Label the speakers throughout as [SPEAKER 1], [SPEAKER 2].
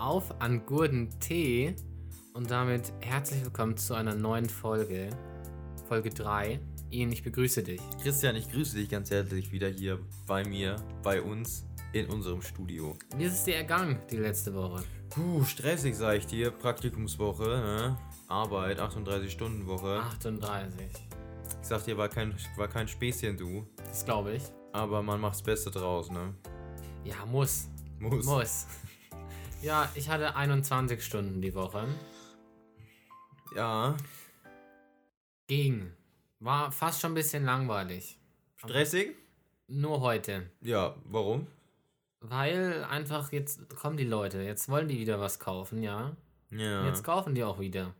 [SPEAKER 1] auf an Gurden Tee und damit herzlich willkommen zu einer neuen Folge, Folge 3. Ian, ich begrüße dich.
[SPEAKER 2] Christian, ich grüße dich ganz herzlich wieder hier bei mir, bei uns in unserem Studio.
[SPEAKER 1] Wie ist es dir ergangen die letzte Woche?
[SPEAKER 2] Puh, stressig, sag ich dir. Praktikumswoche, ne? Arbeit, 38-Stunden-Woche.
[SPEAKER 1] 38.
[SPEAKER 2] Ich sag dir, war kein, war kein Späßchen, du.
[SPEAKER 1] Das glaube ich.
[SPEAKER 2] Aber man macht's Beste draus, ne?
[SPEAKER 1] Ja, muss.
[SPEAKER 2] Muss.
[SPEAKER 1] Muss. Ja, ich hatte 21 Stunden die Woche.
[SPEAKER 2] Ja.
[SPEAKER 1] Ging. War fast schon ein bisschen langweilig.
[SPEAKER 2] Stressig?
[SPEAKER 1] Nur heute.
[SPEAKER 2] Ja, warum?
[SPEAKER 1] Weil einfach jetzt kommen die Leute. Jetzt wollen die wieder was kaufen, ja.
[SPEAKER 2] Ja.
[SPEAKER 1] Und Jetzt kaufen die auch wieder.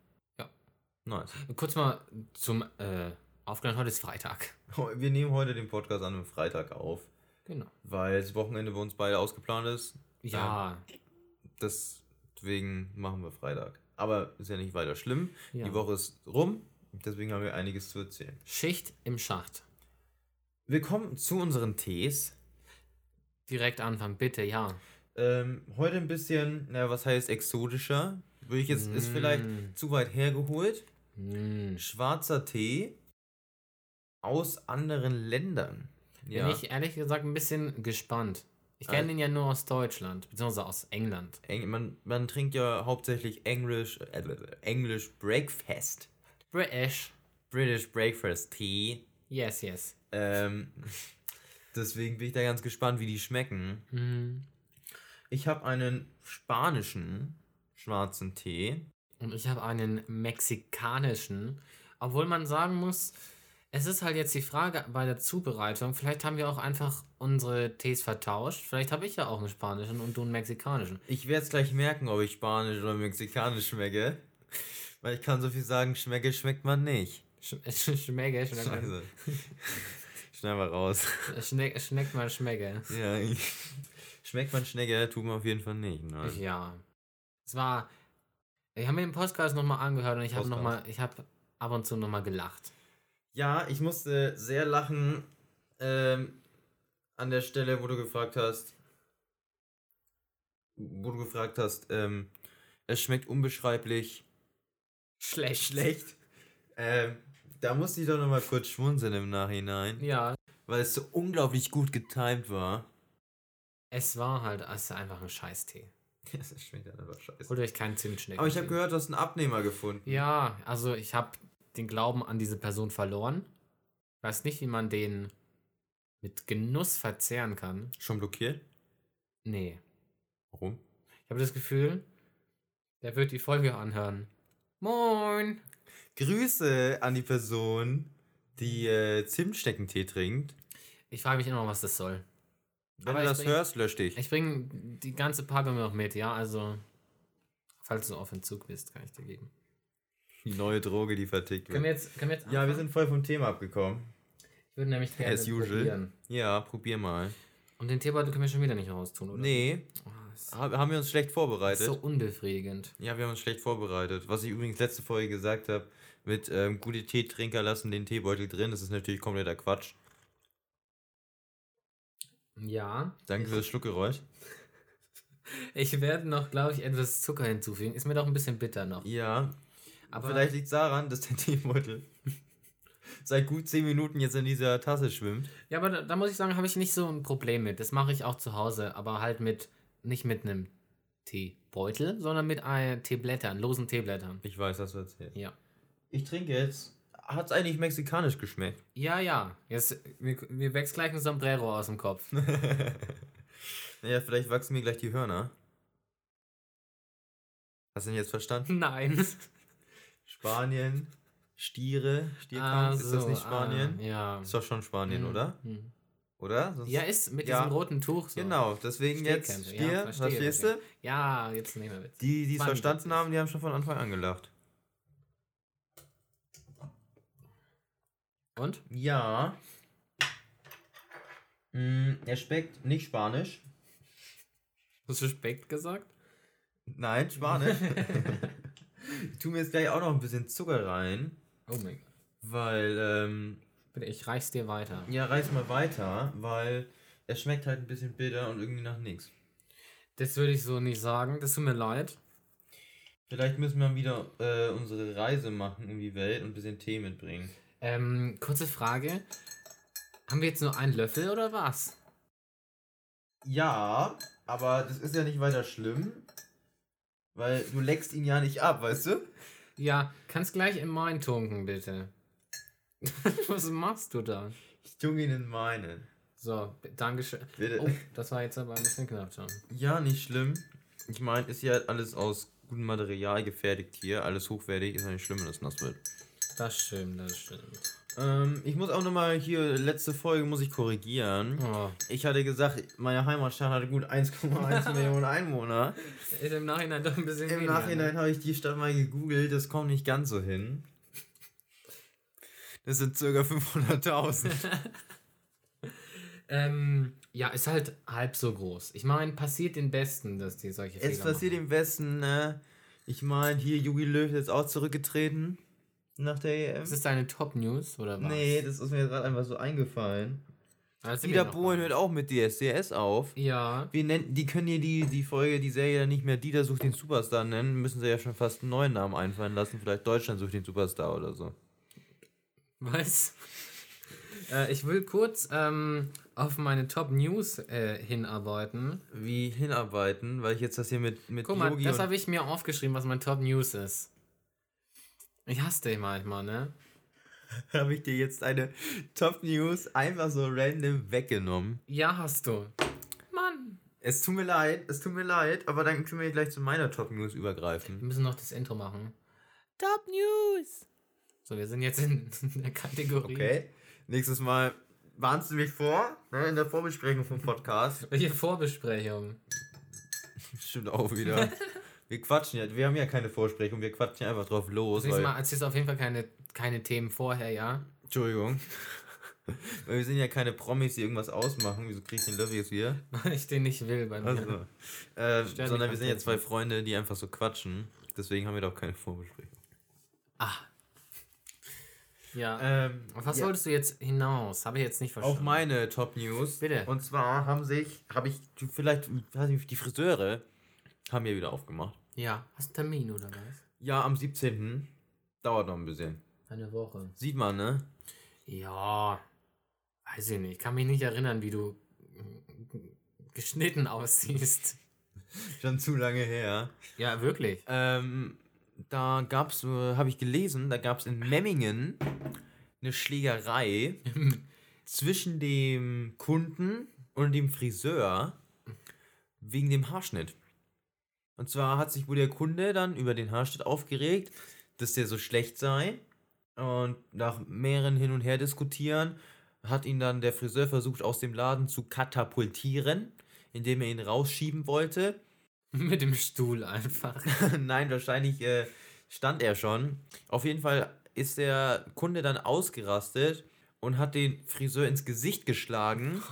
[SPEAKER 2] nice.
[SPEAKER 1] Kurz mal zum äh, Aufgleich. Heute ist Freitag.
[SPEAKER 2] Wir nehmen heute den Podcast an einem Freitag auf,
[SPEAKER 1] Genau.
[SPEAKER 2] weil das Wochenende bei uns beide ausgeplant ist.
[SPEAKER 1] Ja.
[SPEAKER 2] Deswegen machen wir Freitag. Aber ist ja nicht weiter schlimm.
[SPEAKER 1] ja.
[SPEAKER 2] Die Woche ist rum, deswegen haben wir einiges zu erzählen.
[SPEAKER 1] Schicht im Schacht.
[SPEAKER 2] Willkommen zu unseren Tees.
[SPEAKER 1] Direkt anfangen, bitte, ja.
[SPEAKER 2] Ähm, heute ein bisschen, naja, was heißt exotischer? Würde ich jetzt, ist vielleicht
[SPEAKER 1] Mm.
[SPEAKER 2] zu weit hergeholt.
[SPEAKER 1] Hm.
[SPEAKER 2] Schwarzer Tee aus anderen Ländern.
[SPEAKER 1] Bin ich ehrlich gesagt ein bisschen gespannt. Ich kenne
[SPEAKER 2] Äh.
[SPEAKER 1] den ja nur aus Deutschland, beziehungsweise aus England.
[SPEAKER 2] Eng, man, man trinkt ja hauptsächlich Englisch, äh, Englisch Breakfast.
[SPEAKER 1] British.
[SPEAKER 2] British Breakfast Tea.
[SPEAKER 1] Yes, yes.
[SPEAKER 2] Ähm, deswegen bin ich da ganz gespannt, wie die schmecken.
[SPEAKER 1] Mhm.
[SPEAKER 2] Ich habe einen spanischen schwarzen Tee.
[SPEAKER 1] Und ich habe einen mexikanischen. Obwohl man sagen muss, es ist halt jetzt die Frage bei der Zubereitung. Vielleicht haben wir auch einfach unsere Tees vertauscht. Vielleicht habe ich ja auch einen spanischen und du einen mexikanischen.
[SPEAKER 2] Ich werde es gleich merken, ob ich Spanisch oder Mexikanisch schmecke. Weil ich kann so viel sagen, schmecke, schmeckt man nicht.
[SPEAKER 1] Sch schmecke, schmecke.
[SPEAKER 2] Scheiße. Schnell mal raus.
[SPEAKER 1] Schneck, schmeckt mal, schmecke.
[SPEAKER 2] Ja, schmeckt man Schnecke, tut man auf jeden Fall nicht. Ne?
[SPEAKER 1] Ja. Es war. Ich habe mir den Podcast nochmal angehört und ich habe nochmal, ich habe ab und zu nochmal gelacht.
[SPEAKER 2] Ja, ich musste sehr lachen ähm, an der Stelle, wo du gefragt hast, wo du gefragt hast, ähm, es schmeckt unbeschreiblich
[SPEAKER 1] Schlecht.
[SPEAKER 2] schlecht. Ähm, da musste ich doch nochmal kurz schmunzeln im Nachhinein,
[SPEAKER 1] Ja.
[SPEAKER 2] weil es so unglaublich gut getimt war.
[SPEAKER 1] Es war halt es einfach ein Scheißtee.
[SPEAKER 2] Es schmeckt halt einfach scheiße.
[SPEAKER 1] Holt euch keinen Zimtschnecken.
[SPEAKER 2] Aber ich habe gehört, du hast einen Abnehmer gefunden.
[SPEAKER 1] Ja, also ich habe den Glauben an diese Person verloren. Weiß nicht, wie man den mit Genuss verzehren kann.
[SPEAKER 2] Schon blockiert?
[SPEAKER 1] Nee.
[SPEAKER 2] Warum?
[SPEAKER 1] Ich habe das Gefühl, der wird die Folge anhören. Moin!
[SPEAKER 2] Grüße an die Person, die äh, Zimtsteckentee trinkt.
[SPEAKER 1] Ich frage mich immer was das soll.
[SPEAKER 2] Wenn
[SPEAKER 1] Aber
[SPEAKER 2] du
[SPEAKER 1] ich
[SPEAKER 2] das
[SPEAKER 1] bring-
[SPEAKER 2] hörst, lösch dich.
[SPEAKER 1] Ich bringe die ganze Packung noch mit, ja? Also, falls du auf Entzug bist, kann ich dir geben.
[SPEAKER 2] Die neue Droge, die vertickt
[SPEAKER 1] Können wir
[SPEAKER 2] wird.
[SPEAKER 1] jetzt, können wir jetzt
[SPEAKER 2] Ja, wir sind voll vom Thema abgekommen.
[SPEAKER 1] Ich würde nämlich gerne
[SPEAKER 2] As usual.
[SPEAKER 1] probieren.
[SPEAKER 2] Ja, probier mal.
[SPEAKER 1] Und den Teebeutel können wir schon wieder nicht raustun, oder?
[SPEAKER 2] Nee,
[SPEAKER 1] Oh, das ist
[SPEAKER 2] hab- haben wir uns schlecht vorbereitet.
[SPEAKER 1] so unbefriedigend.
[SPEAKER 2] Ja, wir haben uns schlecht vorbereitet. Was ich übrigens letzte Folge gesagt habe, mit ähm, gute Teetrinker lassen den Teebeutel drin, das ist natürlich kompletter Quatsch.
[SPEAKER 1] Ja.
[SPEAKER 2] Danke für das Schluckgeräusch.
[SPEAKER 1] Ich werde noch, glaube ich, etwas Zucker hinzufügen. Ist mir doch ein bisschen bitter noch.
[SPEAKER 2] Ja,
[SPEAKER 1] Aber
[SPEAKER 2] vielleicht liegt es daran, dass der Teebeutel seit gut 10 Minuten jetzt in dieser Tasse schwimmt.
[SPEAKER 1] Ja, aber da, da muss ich sagen, habe ich nicht so ein Problem mit. Das mache ich auch zu Hause, aber halt mit, nicht mit einem Teebeutel, sondern mit äh, Teeblättern, losen Teeblättern.
[SPEAKER 2] Ich weiß, was du erzählst.
[SPEAKER 1] Ja.
[SPEAKER 2] Ich trinke jetzt. Hat es eigentlich mexikanisch geschmeckt?
[SPEAKER 1] Ja, ja. Jetzt, mir, mir wächst gleich ein Sombrero aus dem Kopf.
[SPEAKER 2] naja, vielleicht wachsen mir gleich die Hörner. Hast du denn jetzt verstanden?
[SPEAKER 1] Nein.
[SPEAKER 2] Spanien, Stiere, Stierkampf, ist das nicht Spanien?
[SPEAKER 1] Ah, ja.
[SPEAKER 2] Ist doch schon Spanien,
[SPEAKER 1] Hm,
[SPEAKER 2] oder?
[SPEAKER 1] hm.
[SPEAKER 2] Oder? Sonst-
[SPEAKER 1] Ja, ist mit
[SPEAKER 2] Ja.
[SPEAKER 1] diesem roten Tuch so.
[SPEAKER 2] Genau, deswegen jetzt Stier,
[SPEAKER 1] ja,
[SPEAKER 2] verstehst du?
[SPEAKER 1] Ja, jetzt nehmen wir Witz.
[SPEAKER 2] Die, die es verstanden haben, die haben schon von Anfang an gelacht.
[SPEAKER 1] Und?
[SPEAKER 2] Ja. Mm, er schmeckt nicht Spanisch.
[SPEAKER 1] Hast du Speck gesagt?
[SPEAKER 2] Nein, Spanisch. ich tue mir jetzt gleich auch noch ein bisschen Zucker rein,
[SPEAKER 1] Oh mein Gott.
[SPEAKER 2] weil, ähm,
[SPEAKER 1] Bitte, ich reich's dir weiter.
[SPEAKER 2] ja, reiß mal weiter, weil er schmeckt halt ein bisschen bitter und irgendwie nach nichts.
[SPEAKER 1] Das würde ich so nicht sagen. Das tut mir leid.
[SPEAKER 2] Vielleicht müssen wir wieder äh, unsere Reise machen um die Welt und ein bisschen Tee mitbringen.
[SPEAKER 1] Ähm, kurze Frage. Haben wir jetzt nur einen Löffel oder was?
[SPEAKER 2] Ja, aber das ist ja nicht weiter schlimm. Weil du leckst ihn ja nicht ab, weißt du?
[SPEAKER 1] Ja, kannst gleich in meinen tunken, bitte. was machst du da?
[SPEAKER 2] Ich tunke ihn in meinen.
[SPEAKER 1] So, Dankeschön.
[SPEAKER 2] Bitte.
[SPEAKER 1] Oh, das war jetzt aber ein bisschen knapp schon.
[SPEAKER 2] Ja, nicht schlimm. Ich meine, ist ja alles aus gutem Material gefertigt hier. Alles hochwertig. Ist ja nicht schlimm, wenn das nass wird.
[SPEAKER 1] Das stimmt, das stimmt.
[SPEAKER 2] Ähm, ich muss auch nochmal hier, letzte Folge muss ich korrigieren.
[SPEAKER 1] Oh.
[SPEAKER 2] Ich hatte gesagt, meine Heimatstadt hatte gut 1,1 Millionen Einwohner.
[SPEAKER 1] Ist im Nachhinein doch ein bisschen
[SPEAKER 2] Im
[SPEAKER 1] weniger,
[SPEAKER 2] Nachhinein
[SPEAKER 1] ne?
[SPEAKER 2] habe ich die Stadt mal gegoogelt, das kommt nicht ganz so hin. Das sind circa 500.000.
[SPEAKER 1] Ähm, ja, ist halt halb so groß. Ich meine, passiert den Besten, dass die solche
[SPEAKER 2] Es
[SPEAKER 1] Fehler
[SPEAKER 2] passiert
[SPEAKER 1] machen.
[SPEAKER 2] im Westen, ne? Ich meine, hier Jogi Löw ist jetzt auch zurückgetreten nach der EM.
[SPEAKER 1] Ist das deine Top-News oder was?
[SPEAKER 2] Nee, das ist mir gerade einfach so eingefallen.
[SPEAKER 1] Also
[SPEAKER 2] Dieter Bohlen hört auch mit DSDS auf.
[SPEAKER 1] Ja,
[SPEAKER 2] Wir nennen, die können hier die, die Folge, die Serie dann nicht mehr Dieter sucht den Superstar nennen, müssen sie ja schon fast einen neuen Namen einfallen lassen. Vielleicht Deutschland sucht den Superstar oder so.
[SPEAKER 1] was? äh, ich will kurz ähm, auf meine Top-News äh, hinarbeiten.
[SPEAKER 2] Wie hinarbeiten, weil ich jetzt das hier mit, mit
[SPEAKER 1] Guck mal,
[SPEAKER 2] Yogi
[SPEAKER 1] das habe ich mir aufgeschrieben, was mein Top-News ist. Ich hasse dich manchmal, ne?
[SPEAKER 2] habe ich dir jetzt eine Top News einfach so random weggenommen.
[SPEAKER 1] Ja, hast du. Mann.
[SPEAKER 2] Es tut mir leid, es tut mir leid, aber dann können wir gleich zu meiner Top News
[SPEAKER 1] Wir
[SPEAKER 2] übergreifen.
[SPEAKER 1] müssen noch das Intro machen.
[SPEAKER 2] Top News!
[SPEAKER 1] So, wir sind jetzt in der Kategorie.
[SPEAKER 2] Okay. Nächstes Mal warnst du mich vor, ne, in der Vorbesprechung vom Podcast.
[SPEAKER 1] Welche Vorbesprechung?
[SPEAKER 2] Stimmt auch wieder. Wir quatschen ja, wir haben ja keine Vorsprechung, wir quatschen einfach drauf los.
[SPEAKER 1] Das Mal erzählst auf jeden Fall keine, keine Themen vorher, ja?
[SPEAKER 2] Entschuldigung. weil wir sind ja keine Promis, die irgendwas ausmachen. Wieso krieg ich den Löffel jetzt wieder?
[SPEAKER 1] Weil ich den nicht will bei mir.
[SPEAKER 2] Also, äh, sondern wir sind ja zwei. Freunde, die einfach so quatschen. Deswegen haben wir doch keine Vorbesprechung.
[SPEAKER 1] Ah. Ja.
[SPEAKER 2] Ähm,
[SPEAKER 1] Auf was
[SPEAKER 2] ja,
[SPEAKER 1] wolltest du jetzt hinaus? Habe ich jetzt nicht verstanden.
[SPEAKER 2] Auf meine Top News.
[SPEAKER 1] Bitte.
[SPEAKER 2] Und zwar haben sich, habe ich vielleicht, weiß nicht, die Friseure haben ja wieder aufgemacht.
[SPEAKER 1] Ja. Hast du einen Termin oder was?
[SPEAKER 2] Ja, am 17. Dauert noch ein bisschen.
[SPEAKER 1] Eine Woche.
[SPEAKER 2] Sieht man, ne?
[SPEAKER 1] Ja. Weiß ich nicht. Kann mich nicht erinnern, wie du mm, geschnitten aussiehst.
[SPEAKER 2] Schon zu lange her.
[SPEAKER 1] Ja, wirklich.
[SPEAKER 2] Ähm, da gab's, äh, habe ich gelesen, da gab's in Memmingen eine Schlägerei zwischen dem Kunden und dem Friseur wegen dem Haarschnitt. Und zwar hat sich wohl der Kunde dann über den Haarschnitt aufgeregt, dass der so schlecht sei. Und nach mehreren Hin und Her diskutieren hat ihn dann der Friseur versucht aus dem Laden zu katapultieren, indem er ihn rausschieben wollte.
[SPEAKER 1] Mit dem Stuhl einfach.
[SPEAKER 2] Nein, wahrscheinlich äh, stand er schon. Auf jeden Fall ist der Kunde dann ausgerastet und hat den Friseur ins Gesicht geschlagen,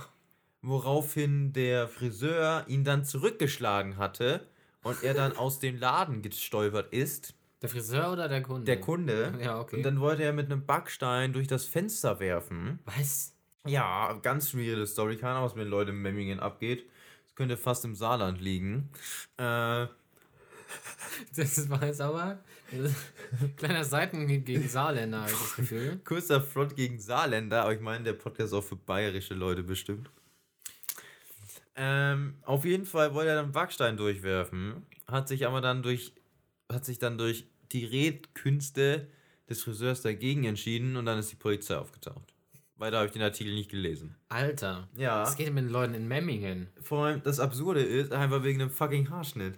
[SPEAKER 2] woraufhin der Friseur ihn dann zurückgeschlagen hatte und er dann aus dem Laden gestolpert ist.
[SPEAKER 1] Der Friseur oder der Kunde?
[SPEAKER 2] Der Kunde.
[SPEAKER 1] Ja, okay.
[SPEAKER 2] Und dann wollte er mit einem Backstein durch das Fenster werfen.
[SPEAKER 1] Was?
[SPEAKER 2] Ja, ganz schwierige Story. Keine Ahnung, was mit den Leuten in Memmingen abgeht. Das könnte fast im Saarland liegen. Äh,
[SPEAKER 1] Das war jetzt aber kleiner Seitenhieb gegen Saarländer, habe ich das Gefühl.
[SPEAKER 2] Kurzer Front gegen Saarländer, aber ich meine, der Podcast ist auch für bayerische Leute bestimmt. Ähm, auf jeden Fall wollte er dann Backstein durchwerfen, hat sich aber dann durch, hat sich dann durch die Redkünste des Friseurs dagegen entschieden und dann ist die Polizei aufgetaucht. Weiter habe ich den Artikel nicht gelesen.
[SPEAKER 1] Alter.
[SPEAKER 2] Ja.
[SPEAKER 1] Was geht denn mit den Leuten in Memmingen?
[SPEAKER 2] Vor allem das Absurde ist, einfach wegen einem fucking Haarschnitt.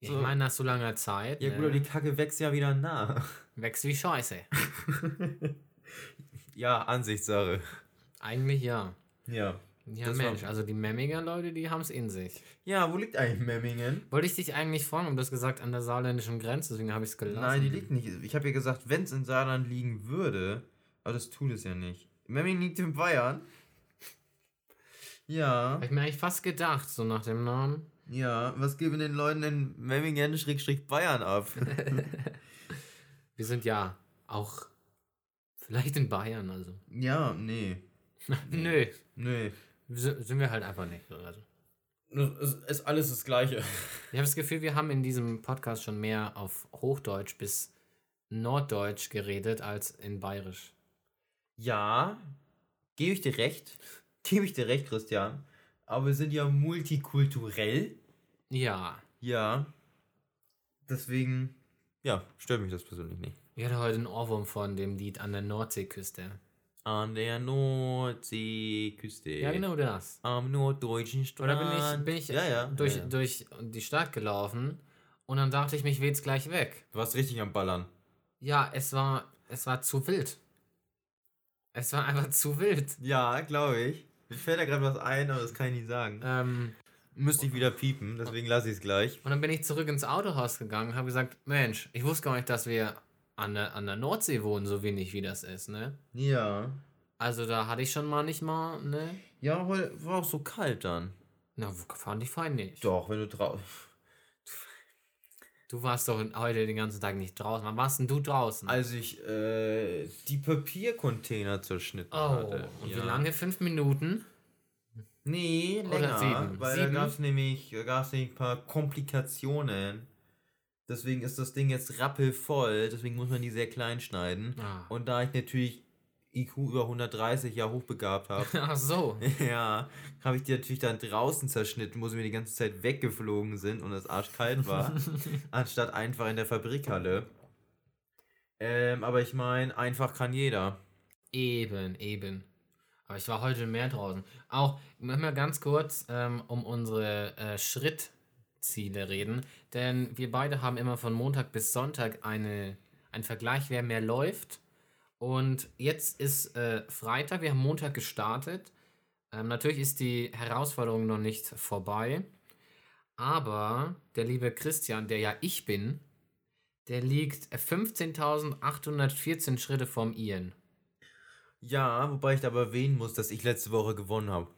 [SPEAKER 2] So.
[SPEAKER 1] Ich meine, nach so langer Zeit.
[SPEAKER 2] Ja
[SPEAKER 1] ne?
[SPEAKER 2] gut, aber die Kacke wächst ja wieder nach.
[SPEAKER 1] Wächst wie Scheiße.
[SPEAKER 2] Ja, Ansichtssache.
[SPEAKER 1] Eigentlich ja.
[SPEAKER 2] Ja.
[SPEAKER 1] Ja,
[SPEAKER 2] Das
[SPEAKER 1] Mensch, also die Memminger Leute, die haben es in sich.
[SPEAKER 2] Ja, wo liegt eigentlich Memmingen?
[SPEAKER 1] Wollte ich dich eigentlich fragen, um das gesagt an der saarländischen Grenze, deswegen habe ich es gelassen.
[SPEAKER 2] Nein, die liegt nicht. Ich habe ja gesagt, wenn es in Saarland liegen würde, aber das tut es ja nicht. Memmingen liegt in Bayern. Ja,
[SPEAKER 1] Habe ich mir eigentlich fast gedacht, so nach dem Namen.
[SPEAKER 2] ja. Was geben den Leuten in Memmingen Schrägstrich Bayern ab?
[SPEAKER 1] Wir sind ja auch vielleicht in Bayern, also.
[SPEAKER 2] ja, nee.
[SPEAKER 1] Nö,
[SPEAKER 2] Nee.
[SPEAKER 1] Sind wir halt einfach nicht. Also.
[SPEAKER 2] Es ist alles das Gleiche.
[SPEAKER 1] Ich habe das Gefühl, wir haben in diesem Podcast schon mehr auf Hochdeutsch bis Norddeutsch geredet als in Bayerisch.
[SPEAKER 2] Ja, gebe ich dir recht. Gebe ich dir recht, Christian. Aber wir sind ja multikulturell.
[SPEAKER 1] Ja.
[SPEAKER 2] Ja. Deswegen, ja, stört mich das persönlich nicht.
[SPEAKER 1] Ich hatte heute einen Ohrwurm von dem Lied an der Nordseeküste.
[SPEAKER 2] An der Nordseeküste.
[SPEAKER 1] Ja, genau das.
[SPEAKER 2] Am norddeutschen Strand.
[SPEAKER 1] Oder bin ich, bin ich
[SPEAKER 2] ja, ja,
[SPEAKER 1] durch,
[SPEAKER 2] ja,
[SPEAKER 1] durch die Stadt gelaufen und dann dachte ich, mich weht's gleich weg.
[SPEAKER 2] Du warst richtig am Ballern.
[SPEAKER 1] Ja, es war, es war zu wild. Es war einfach zu wild.
[SPEAKER 2] Ja, glaube ich. Mir fällt da gerade was ein, aber das kann ich nicht sagen.
[SPEAKER 1] Ähm,
[SPEAKER 2] Müsste ich wieder piepen, deswegen lasse ich es gleich.
[SPEAKER 1] und dann bin ich zurück ins Autohaus gegangen und habe gesagt, Mensch, ich wusste gar nicht, dass wir an der, an der Nordsee wohnen, so wenig wie das ist, ne?
[SPEAKER 2] Ja.
[SPEAKER 1] Also da hatte ich schon mal nicht mal, ne?
[SPEAKER 2] Ja, heute war auch so kalt dann.
[SPEAKER 1] Na, fand ich fein nicht.
[SPEAKER 2] Doch, wenn du draußen.
[SPEAKER 1] Du warst doch heute den ganzen Tag nicht draußen. Wann warst denn du draußen?
[SPEAKER 2] Als ich äh, die Papiercontainer zerschnitten
[SPEAKER 1] oh,
[SPEAKER 2] hatte.
[SPEAKER 1] und
[SPEAKER 2] ja.
[SPEAKER 1] wie lange? Fünf Minuten?
[SPEAKER 2] Nee,
[SPEAKER 1] Oder
[SPEAKER 2] länger.
[SPEAKER 1] sieben?
[SPEAKER 2] Weil
[SPEAKER 1] Sieben?
[SPEAKER 2] da gab es nämlich, da gab's nämlich ein paar Komplikationen. Deswegen ist das Ding jetzt rappelvoll, deswegen muss man die sehr klein schneiden.
[SPEAKER 1] Ah.
[SPEAKER 2] Und da ich natürlich IQ über 130 ja hochbegabt habe,
[SPEAKER 1] Ach so.
[SPEAKER 2] ja, habe ich die natürlich dann draußen zerschnitten, wo sie mir die ganze Zeit weggeflogen sind und es arschkalt war, anstatt einfach in der Fabrikhalle. Ähm, aber ich meine, einfach kann jeder.
[SPEAKER 1] Eben, eben. Aber ich war heute mehr draußen. Auch, mal ganz kurz ähm, um unsere äh, Schrittziele reden. Denn wir beide haben immer von Montag bis Sonntag eine, einen Vergleich, wer mehr läuft. Und jetzt ist äh, Freitag, wir haben Montag gestartet. Ähm, natürlich ist die Herausforderung noch nicht vorbei. Aber der liebe Christian, der ja ich bin, der liegt 15.814 Schritte vom Ian.
[SPEAKER 2] Ja, wobei ich aber erwähnen muss, dass ich letzte Woche gewonnen habe.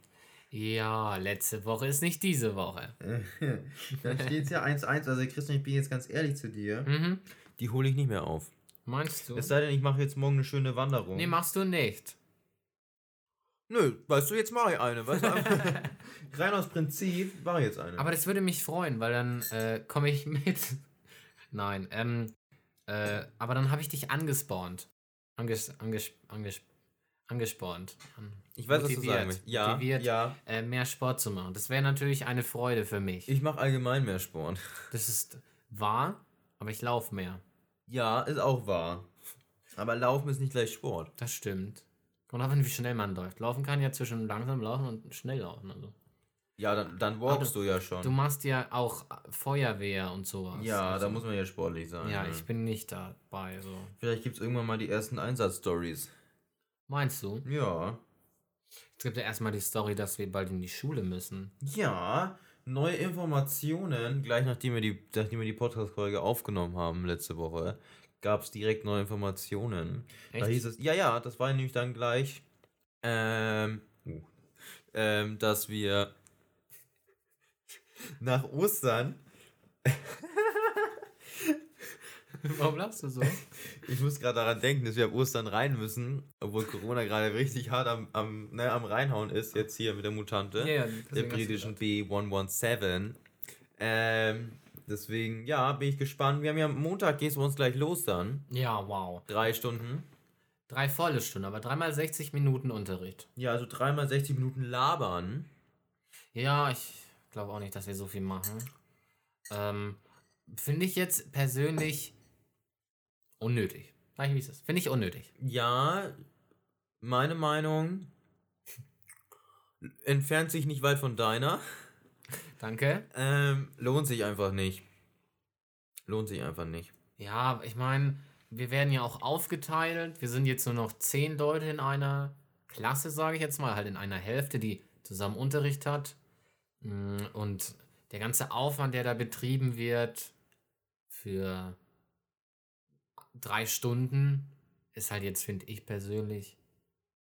[SPEAKER 1] Ja, letzte Woche ist nicht diese Woche.
[SPEAKER 2] Dann steht es ja 1-1. Also Christian, ich bin jetzt ganz ehrlich zu dir.
[SPEAKER 1] Mhm.
[SPEAKER 2] Die hole ich nicht mehr auf.
[SPEAKER 1] Meinst du?
[SPEAKER 2] Es sei denn, ich mache jetzt morgen eine schöne Wanderung.
[SPEAKER 1] Nee, machst du nicht.
[SPEAKER 2] Nö, weißt du, jetzt mache ich eine. Weißt du? Rein aus Prinzip mache ich jetzt eine.
[SPEAKER 1] Aber das würde mich freuen, weil dann äh, komme ich mit. Nein, ähm, äh, aber dann habe ich dich angespawnt. Anges, anges, anges, angespornt. An-
[SPEAKER 2] ich weiß, was du sagen willst. Ja,
[SPEAKER 1] motiviert,
[SPEAKER 2] ja.
[SPEAKER 1] Äh, mehr Sport zu machen. Das wäre natürlich eine Freude für mich.
[SPEAKER 2] Ich mache allgemein mehr Sport.
[SPEAKER 1] das ist wahr, aber ich laufe mehr.
[SPEAKER 2] Ja, ist auch wahr. Aber Laufen ist nicht gleich Sport.
[SPEAKER 1] Das stimmt. Kommt auf an, wie schnell man läuft. Laufen kann ja zwischen langsam laufen und schnell laufen. Also.
[SPEAKER 2] Ja, dann, dann walkst du ja schon.
[SPEAKER 1] Du machst ja auch Feuerwehr und sowas.
[SPEAKER 2] ja,
[SPEAKER 1] also.
[SPEAKER 2] da muss man ja sportlich sein.
[SPEAKER 1] Ja,
[SPEAKER 2] ne?
[SPEAKER 1] ich bin nicht dabei. So.
[SPEAKER 2] Vielleicht gibt es irgendwann mal die ersten Einsatzstories.
[SPEAKER 1] Meinst du?
[SPEAKER 2] Ja.
[SPEAKER 1] Es gibt ja erstmal die Story, dass wir bald in die Schule müssen.
[SPEAKER 2] Ja, neue Informationen. Gleich nachdem wir die, nachdem wir die Podcast-Folge aufgenommen haben letzte Woche, gab es direkt neue Informationen. Da
[SPEAKER 1] Echt?
[SPEAKER 2] hieß es, ja, ja, das war nämlich dann gleich, ähm, uh, ähm, dass wir nach Ostern,
[SPEAKER 1] Warum lachst du so?
[SPEAKER 2] ich muss gerade daran denken, dass wir ab Ostern rein müssen, obwohl Corona gerade richtig hart am, am, ne, am Reinhauen ist, jetzt hier mit der Mutante.
[SPEAKER 1] Ja, ja,
[SPEAKER 2] der
[SPEAKER 1] du
[SPEAKER 2] britischen
[SPEAKER 1] gesagt.
[SPEAKER 2] B117. Ähm, deswegen, ja, bin ich gespannt. Wir haben ja am Montag geht's bei uns gleich los dann.
[SPEAKER 1] Ja, wow.
[SPEAKER 2] Drei Stunden.
[SPEAKER 1] Drei volle Stunden, aber dreimal 60 Minuten Unterricht.
[SPEAKER 2] Ja, also dreimal 60 Minuten labern.
[SPEAKER 1] Ja, ich glaube auch nicht, dass wir so viel machen. Ähm, Finde ich jetzt persönlich unnötig. Sag ich, wie es ist. Finde ich unnötig.
[SPEAKER 2] Ja, meine Meinung entfernt sich nicht weit von deiner.
[SPEAKER 1] Danke.
[SPEAKER 2] Ähm, lohnt sich einfach nicht. Lohnt sich einfach nicht.
[SPEAKER 1] Ja, ich meine, wir werden ja auch aufgeteilt. Wir sind jetzt nur noch zehn Leute in einer Klasse, sage ich jetzt mal, halt in einer Hälfte, die zusammen Unterricht hat. Mm, Und der ganze Aufwand, der da betrieben wird für drei Stunden, ist halt jetzt, finde ich persönlich,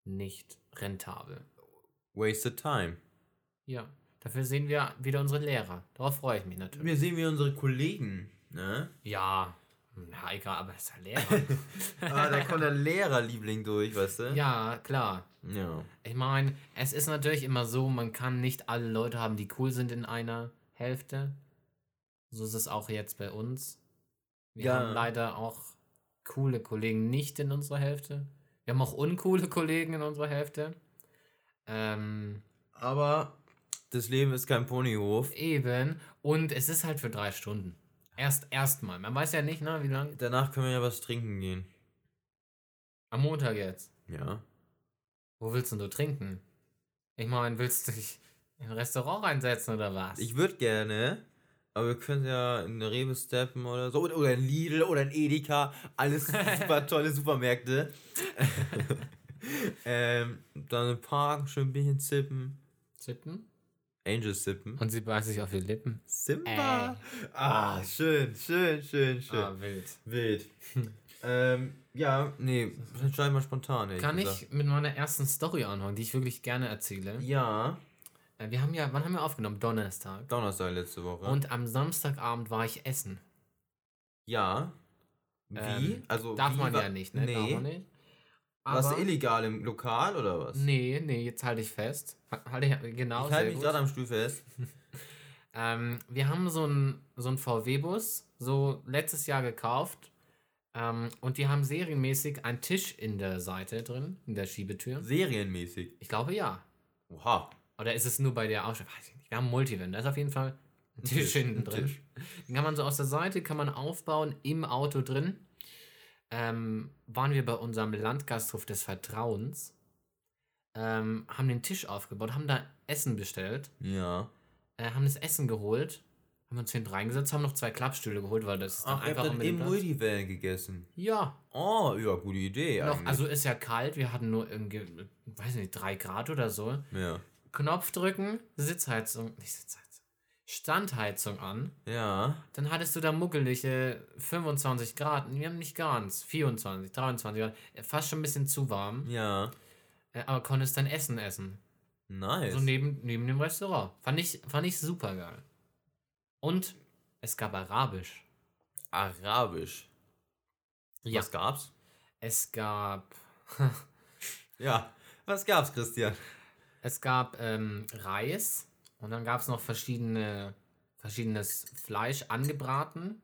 [SPEAKER 1] nicht rentabel.
[SPEAKER 2] Wasted time.
[SPEAKER 1] Ja, dafür sehen wir wieder unsere Lehrer. Darauf freue ich mich natürlich.
[SPEAKER 2] Wir sehen wie unsere Kollegen, ne?
[SPEAKER 1] Ja, Na, egal, aber ist ja Lehrer.
[SPEAKER 2] ah, da kommt der Lehrerliebling durch, weißt du?
[SPEAKER 1] ja, klar.
[SPEAKER 2] Ja.
[SPEAKER 1] Ich meine, es ist natürlich immer so, man kann nicht alle Leute haben, die cool sind in einer Hälfte. So ist es auch jetzt bei uns. Wir
[SPEAKER 2] Ja.
[SPEAKER 1] haben leider auch coole Kollegen nicht in unserer Hälfte. Wir haben auch uncoole Kollegen in unserer Hälfte. Ähm,
[SPEAKER 2] Aber das Leben ist kein Ponyhof.
[SPEAKER 1] eben. Und es ist halt für drei Stunden. Erst erstmal. Man weiß ja nicht, ne, wie lange.
[SPEAKER 2] Danach können wir ja was trinken gehen.
[SPEAKER 1] Am Montag jetzt.
[SPEAKER 2] Ja.
[SPEAKER 1] Wo willst denn du trinken? Ich meine, willst du dich in ein Restaurant reinsetzen oder was?
[SPEAKER 2] Ich würde gerne, aber wir können ja in eine Rewe steppen oder so. Oder, ein Lidl oder ein Edeka. Alles super tolle Supermärkte. ähm, dann im Park, schön ein bisschen zippen.
[SPEAKER 1] Sippen?
[SPEAKER 2] Angel sippen.
[SPEAKER 1] Und sie beißt sich auf die Lippen.
[SPEAKER 2] Simba. Ah, schön, schön, schön, schön.
[SPEAKER 1] Ah, wild.
[SPEAKER 2] Wild. ähm, ja, nee, entscheiden wir spontan.
[SPEAKER 1] Kann
[SPEAKER 2] gesagt.
[SPEAKER 1] ich mit meiner ersten Story anfangen, die ich wirklich gerne erzähle?
[SPEAKER 2] Ja,
[SPEAKER 1] Äh, Wir haben ja, wann haben wir aufgenommen? Donnerstag.
[SPEAKER 2] Donnerstag letzte Woche.
[SPEAKER 1] Und am Samstagabend war ich essen.
[SPEAKER 2] ja. Wie?
[SPEAKER 1] Ähm,
[SPEAKER 2] also
[SPEAKER 1] Darf
[SPEAKER 2] wie
[SPEAKER 1] man ja nicht, ne?
[SPEAKER 2] Nee.
[SPEAKER 1] Darf man nicht.
[SPEAKER 2] Was
[SPEAKER 1] Aber-
[SPEAKER 2] illegal im Lokal oder was?
[SPEAKER 1] Nee, nee, jetzt halte ich fest. Ha- Halte ich, genau,
[SPEAKER 2] ich halte mich gerade am Stuhl fest.
[SPEAKER 1] Ähm, wir haben so einen so VW-Bus, so letztes Jahr gekauft. Ähm, und die haben serienmäßig einen Tisch in der Seite drin, in der Schiebetür.
[SPEAKER 2] Serienmäßig.
[SPEAKER 1] Ich glaube ja.
[SPEAKER 2] Oha.
[SPEAKER 1] Oder ist es nur bei der Ausstellung? Weiß ich nicht. Wir haben einen Multivan. Da ist auf jeden Fall ein Tisch,
[SPEAKER 2] Tisch,
[SPEAKER 1] hinten drin.
[SPEAKER 2] Tisch.
[SPEAKER 1] Den kann man so aus der Seite, kann man aufbauen, im Auto drin. Ähm, waren wir bei unserem Landgasthof des Vertrauens. Ähm, haben den Tisch aufgebaut, haben da Essen bestellt,
[SPEAKER 2] Ja.
[SPEAKER 1] äh, haben das Essen geholt, haben uns hinten reingesetzt, haben noch zwei Klappstühle geholt, weil das ist dann
[SPEAKER 2] Ach, ihr habt
[SPEAKER 1] einfach
[SPEAKER 2] dann im. Multivan gegessen.
[SPEAKER 1] Ja,
[SPEAKER 2] Oh, ja, gute Idee
[SPEAKER 1] noch, also ist ja kalt, wir hatten nur irgendwie, weiß nicht, drei Grad oder so.
[SPEAKER 2] ja.
[SPEAKER 1] Knopf drücken, Sitzheizung, nicht Sitzheizung, Standheizung an.
[SPEAKER 2] Ja.
[SPEAKER 1] Dann hattest du da muckelige 25 Grad. Wir haben nicht ganz. 24, 23 Grad. Äh, Fast schon ein bisschen zu warm.
[SPEAKER 2] Ja.
[SPEAKER 1] Äh, Aber konntest dann Essen essen.
[SPEAKER 2] Nice.
[SPEAKER 1] So neben, neben dem Restaurant. Fand ich, fand ich super geil. Und es gab Arabisch.
[SPEAKER 2] Arabisch.
[SPEAKER 1] Ja.
[SPEAKER 2] Was gab's?
[SPEAKER 1] Es gab.
[SPEAKER 2] Ja. Was gab's, Christian?
[SPEAKER 1] Es gab ähm, Reis. Und dann gab es noch verschiedene, verschiedenes Fleisch angebraten.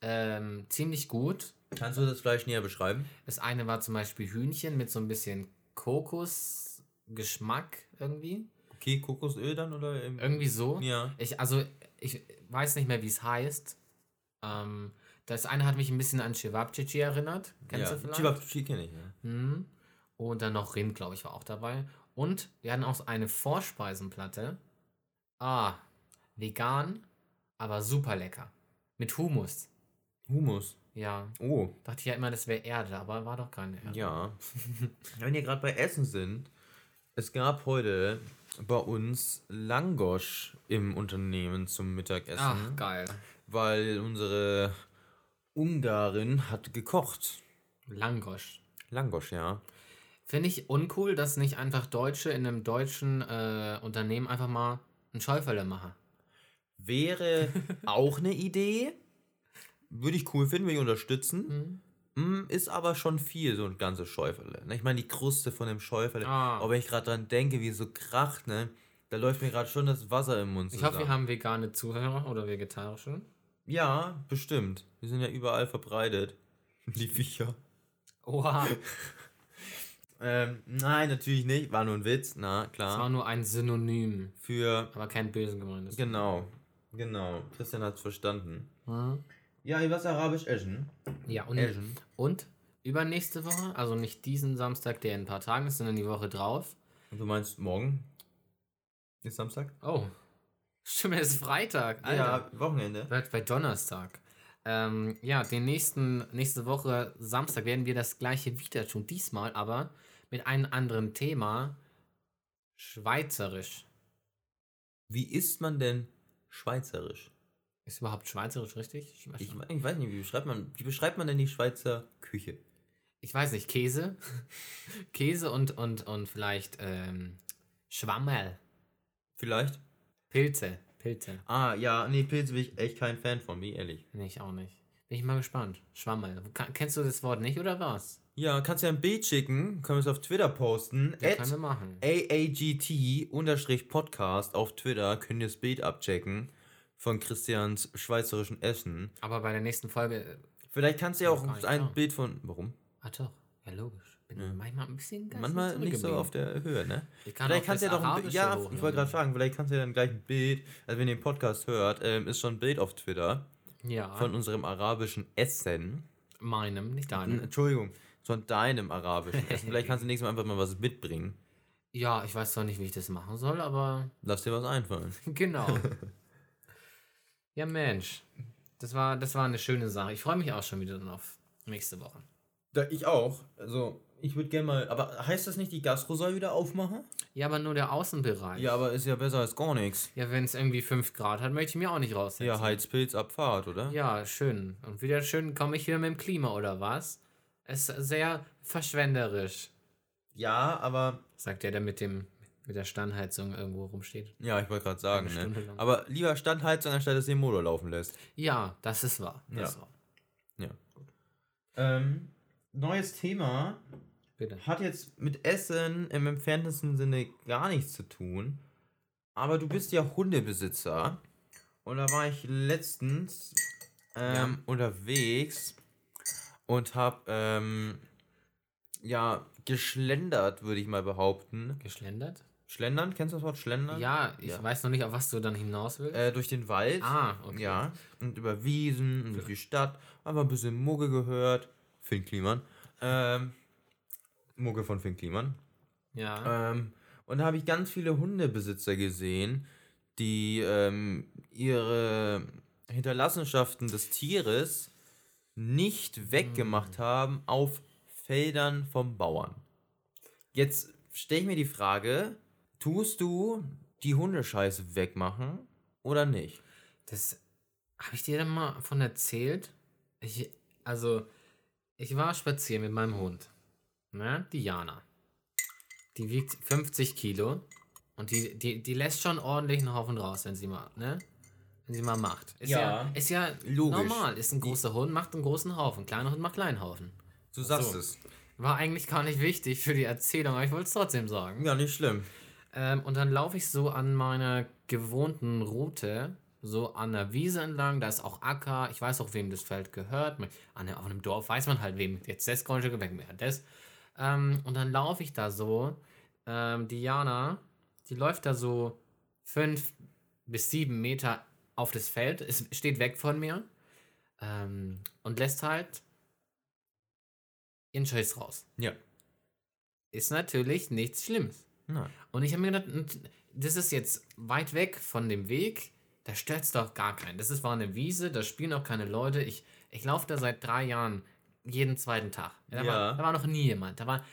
[SPEAKER 1] Ähm, ziemlich gut.
[SPEAKER 2] Kannst du das Fleisch näher beschreiben?
[SPEAKER 1] Das eine war zum Beispiel Hühnchen mit so ein bisschen Kokosgeschmack irgendwie.
[SPEAKER 2] Okay, Kokosöl dann oder?
[SPEAKER 1] Irgendwie so.
[SPEAKER 2] Ja.
[SPEAKER 1] Ich, also, ich weiß nicht mehr, wie es heißt. Ähm, das eine hat mich ein bisschen an Cevapcici erinnert. Kennst
[SPEAKER 2] ja.
[SPEAKER 1] du vielleicht?
[SPEAKER 2] Kenne ich, ja.
[SPEAKER 1] Hm. Und dann noch Rind, glaube ich, war auch dabei. Und wir hatten auch eine Vorspeisenplatte. Ah, vegan, aber super lecker. Mit Humus.
[SPEAKER 2] Humus.
[SPEAKER 1] Ja.
[SPEAKER 2] Oh.
[SPEAKER 1] Dachte ich ja immer, das wäre Erde, aber war doch keine Erde.
[SPEAKER 2] Ja. Wenn wir gerade bei Essen sind, es gab heute bei uns Langosch im Unternehmen zum Mittagessen,
[SPEAKER 1] Ach, geil.
[SPEAKER 2] weil unsere Ungarin hat gekocht.
[SPEAKER 1] Langosch.
[SPEAKER 2] Langosch, ja.
[SPEAKER 1] Finde ich uncool, dass nicht einfach Deutsche in einem deutschen äh, Unternehmen einfach mal einen Schäuferle machen.
[SPEAKER 2] Wäre auch eine Idee. Würde ich cool finden, würde ich unterstützen. Mm, Ist aber schon viel, so ein ganzes Schäuferle. ne? Ich meine, die Kruste von dem Schäuferle.
[SPEAKER 1] Ah.
[SPEAKER 2] Aber wenn ich gerade dran denke, wie es so kracht, ne? Da läuft mir gerade schon das Wasser im Mund
[SPEAKER 1] Ich hoffe, wir haben vegane Zuhörer oder vegetarische.
[SPEAKER 2] Ja, bestimmt. Die sind ja überall verbreitet. Die Viecher.
[SPEAKER 1] Oha,
[SPEAKER 2] Ähm, nein, natürlich nicht. War nur ein Witz. Na,
[SPEAKER 1] das war
[SPEAKER 2] klar.
[SPEAKER 1] nur ein Synonym,
[SPEAKER 2] Für.
[SPEAKER 1] aber kein bösen gemeintes.
[SPEAKER 2] Genau. Genau. Christian hat's verstanden.
[SPEAKER 1] Hm?
[SPEAKER 2] Ja, ich was Arabisch essen.
[SPEAKER 1] Ja, und,
[SPEAKER 2] Essen.
[SPEAKER 1] und übernächste Woche, also nicht diesen Samstag, der in ein paar Tagen ist, sondern die Woche drauf.
[SPEAKER 2] Und du meinst morgen? Ist Samstag?
[SPEAKER 1] Oh, stimmt, es ist Freitag. Alter.
[SPEAKER 2] Ja, Wochenende.
[SPEAKER 1] Bleibt bei Donnerstag. Ähm, ja, den nächsten, nächste Woche Samstag werden wir das gleiche wieder tun. Diesmal aber mit einem anderen Thema. Schweizerisch.
[SPEAKER 2] Wie isst man denn Schweizerisch?
[SPEAKER 1] Ist überhaupt Schweizerisch richtig? Ich weiß,
[SPEAKER 2] Ich, ich weiß nicht, wie beschreibt man, wie beschreibt man denn die Schweizer Küche?
[SPEAKER 1] ich weiß nicht, Käse? Käse und, und, und vielleicht ähm, Schwammel.
[SPEAKER 2] Vielleicht?
[SPEAKER 1] Pilze. Pilze.
[SPEAKER 2] Ah, ja, nee, Pilze bin ich echt kein Fan von, wie ehrlich.
[SPEAKER 1] Nee, ich auch nicht. Bin ich mal gespannt. Schwammel. Kennst du das Wort nicht oder was?
[SPEAKER 2] Ja, kannst ja ein Bild schicken, können wir es auf Twitter posten.
[SPEAKER 1] Ja, können wir machen.
[SPEAKER 2] AAGT-Podcast auf Twitter könnt ihr das Bild abchecken von Christians schweizerischen Essen.
[SPEAKER 1] Aber bei der nächsten Folge. äh,
[SPEAKER 2] Vielleicht kannst du ja auch ein
[SPEAKER 1] klar.
[SPEAKER 2] Bild von. Warum?
[SPEAKER 1] Ah, doch. Ja, logisch. Bin manchmal ein bisschen ganz
[SPEAKER 2] Manchmal nicht so auf der Höhe, ne?
[SPEAKER 1] Ich kann
[SPEAKER 2] vielleicht kannst du ja doch ein Ja, ich wollte gerade fragen, vielleicht kannst du ja dann gleich ein Bild, also wenn ihr den Podcast hört, ähm, ist schon ein Bild auf Twitter
[SPEAKER 1] Ja,
[SPEAKER 2] von unserem arabischen Essen.
[SPEAKER 1] meinem, nicht deinem.
[SPEAKER 2] Entschuldigung, von deinem arabischen Essen. vielleicht kannst du nächstes Mal einfach mal was mitbringen.
[SPEAKER 1] Ja, ich weiß zwar nicht, wie ich das machen soll, aber
[SPEAKER 2] Lass dir was einfallen.
[SPEAKER 1] genau. ja, Mensch. Das war, das war eine schöne Sache. Ich freue mich auch schon wieder dann auf nächste Woche.
[SPEAKER 2] Da, ich auch. Also, ich würde gerne mal. Aber heißt das nicht, die Gastro soll wieder aufmachen?
[SPEAKER 1] Ja, aber nur der Außenbereich.
[SPEAKER 2] Ja, aber ist ja besser als gar nichts.
[SPEAKER 1] Ja, wenn es irgendwie 5 Grad hat, möchte ich mir auch nicht raussetzen.
[SPEAKER 2] Ja, Heizpilz, Abfahrt, oder?
[SPEAKER 1] Ja, schön. Und wieder schön komme ich wieder mit dem Klima, oder was? Es ist sehr verschwenderisch,
[SPEAKER 2] Ja, aber.
[SPEAKER 1] sagt der, der mit dem mit der Standheizung irgendwo rumsteht.
[SPEAKER 2] Ja, ich wollte gerade sagen, ne? Aber lieber Standheizung, anstatt dass du den Motor laufen lässt.
[SPEAKER 1] Ja, das ist wahr. Das
[SPEAKER 2] Ja.
[SPEAKER 1] wahr.
[SPEAKER 2] Ja, gut. Ähm, neues Thema.
[SPEAKER 1] Bitte.
[SPEAKER 2] Hat jetzt mit Essen im entferntesten Sinne gar nichts zu tun. Aber du bist ja Hundebesitzer. Und da war ich letztens ähm,
[SPEAKER 1] Ja.
[SPEAKER 2] unterwegs und hab ähm, ja geschlendert, würde ich mal behaupten.
[SPEAKER 1] Geschlendert?
[SPEAKER 2] Schlendern, kennst du das Wort Schlendern?
[SPEAKER 1] Ja, ich
[SPEAKER 2] Ja.
[SPEAKER 1] weiß noch nicht, auf was du dann hinaus willst.
[SPEAKER 2] Äh, durch den Wald.
[SPEAKER 1] ah, okay.
[SPEAKER 2] Ja, und über Wiesen und durch die Stadt. Einfach ein bisschen Mugge gehört. Finn Kliman. Ähm, Mugge von Finn Kliman.
[SPEAKER 1] Ja.
[SPEAKER 2] Ähm, und da habe ich ganz viele Hundebesitzer gesehen, die ähm, ihre Hinterlassenschaften des Tieres nicht weggemacht haben auf Feldern vom Bauern. Jetzt stelle ich mir die Frage, tust du die Hundescheiße wegmachen oder nicht?
[SPEAKER 1] Das habe ich dir dann mal von erzählt. Ich, also, ich war spazieren mit meinem Hund. Ne? Diana. Die wiegt 50 Kilo. Und die, die, die lässt schon ordentlich einen Haufen raus, wenn sie mal, ne? Sie mal macht. Ist ja,
[SPEAKER 2] Ja,
[SPEAKER 1] ist ja
[SPEAKER 2] logisch.
[SPEAKER 1] normal. Ist ein großer Hund, macht einen großen Haufen. Kleiner Hund macht kleinen Haufen.
[SPEAKER 2] Du sagst
[SPEAKER 1] So.
[SPEAKER 2] es.
[SPEAKER 1] War eigentlich gar nicht wichtig für die Erzählung, aber ich wollte es trotzdem sagen.
[SPEAKER 2] Ja, nicht schlimm.
[SPEAKER 1] Ähm, und dann laufe ich so an meiner gewohnten Route, so an der Wiese entlang. Da ist auch Acker. Ich weiß auch, wem das Feld gehört. An der, auf einem Dorf weiß man halt, wem jetzt das Grundstück weg mehr das. Ähm, und dann laufe ich da so. Ähm, Diana, die läuft da so fünf bis sieben Meter auf das Feld. Es steht weg von mir. Ähm, und lässt halt ihren Scheiß raus.
[SPEAKER 2] Ja.
[SPEAKER 1] Ist natürlich nichts Schlimmes.
[SPEAKER 2] Nein.
[SPEAKER 1] Und ich habe mir gedacht, das ist jetzt weit weg von dem Weg, da stört es doch gar keinen. Das ist, war eine Wiese, da spielen auch keine Leute. Ich, ich laufe da seit drei Jahren jeden zweiten Tag. Da,
[SPEAKER 2] Ja.
[SPEAKER 1] war, da war noch nie jemand. Da war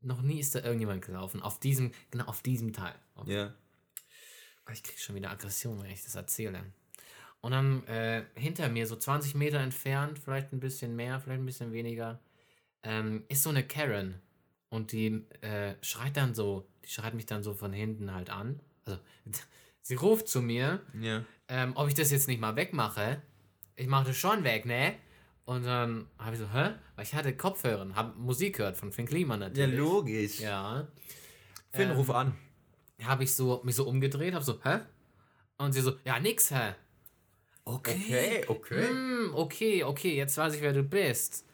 [SPEAKER 1] noch nie ist da irgendjemand gelaufen. Auf diesem, genau auf diesem Teil. Auf,
[SPEAKER 2] Ja.
[SPEAKER 1] Ich kriege schon wieder Aggression, wenn ich das erzähle. Und dann äh, hinter mir, so 20 Meter entfernt, vielleicht ein bisschen mehr, vielleicht ein bisschen weniger, ähm, ist so eine Karen. Und die äh, schreit dann so, die schreit mich dann so von hinten halt an. Also, sie ruft zu mir,
[SPEAKER 2] Ja.
[SPEAKER 1] ähm, ob ich das jetzt nicht mal wegmache. Ich mache das schon weg, ne? Und dann habe ich so, hä? Weil ich hatte Kopfhörer, habe Musik gehört von Finn Kliman
[SPEAKER 2] Ja,
[SPEAKER 1] natürlich.
[SPEAKER 2] logisch.
[SPEAKER 1] Ja.
[SPEAKER 2] Finn,
[SPEAKER 1] Ähm,
[SPEAKER 2] ruf an.
[SPEAKER 1] Habe ich so mich so umgedreht, habe so, hä? Und sie so, ja, nix, hä? Okay.
[SPEAKER 2] Okay, okay.
[SPEAKER 1] Hm, okay, okay, jetzt weiß ich, wer du bist.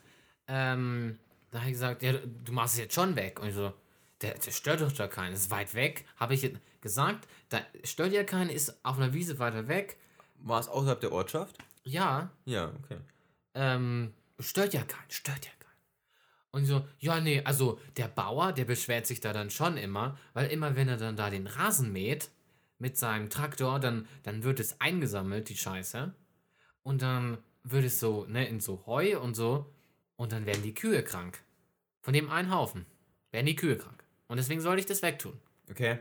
[SPEAKER 1] Ähm, da habe ich gesagt, ja, du- machst es jetzt schon weg. Und ich so, der, der stört doch da keinen, ist weit weg. Habe ich gesagt, da stört ja keinen, ist auf einer Wiese weiter weg.
[SPEAKER 2] War es außerhalb der Ortschaft?
[SPEAKER 1] Ja,
[SPEAKER 2] Ja, okay.
[SPEAKER 1] ähm, stört ja keinen, stört ja keinen. Und so, ja, nee, also der Bauer, der beschwert sich da dann schon immer, weil immer wenn er dann da den Rasen mäht mit seinem Traktor, dann, dann wird es eingesammelt, die Scheiße. Und dann wird es so, ne, in so Heu und so. Und dann werden die Kühe krank. Von dem einen Haufen werden die Kühe krank. Und deswegen sollte ich das wegtun.
[SPEAKER 2] Okay.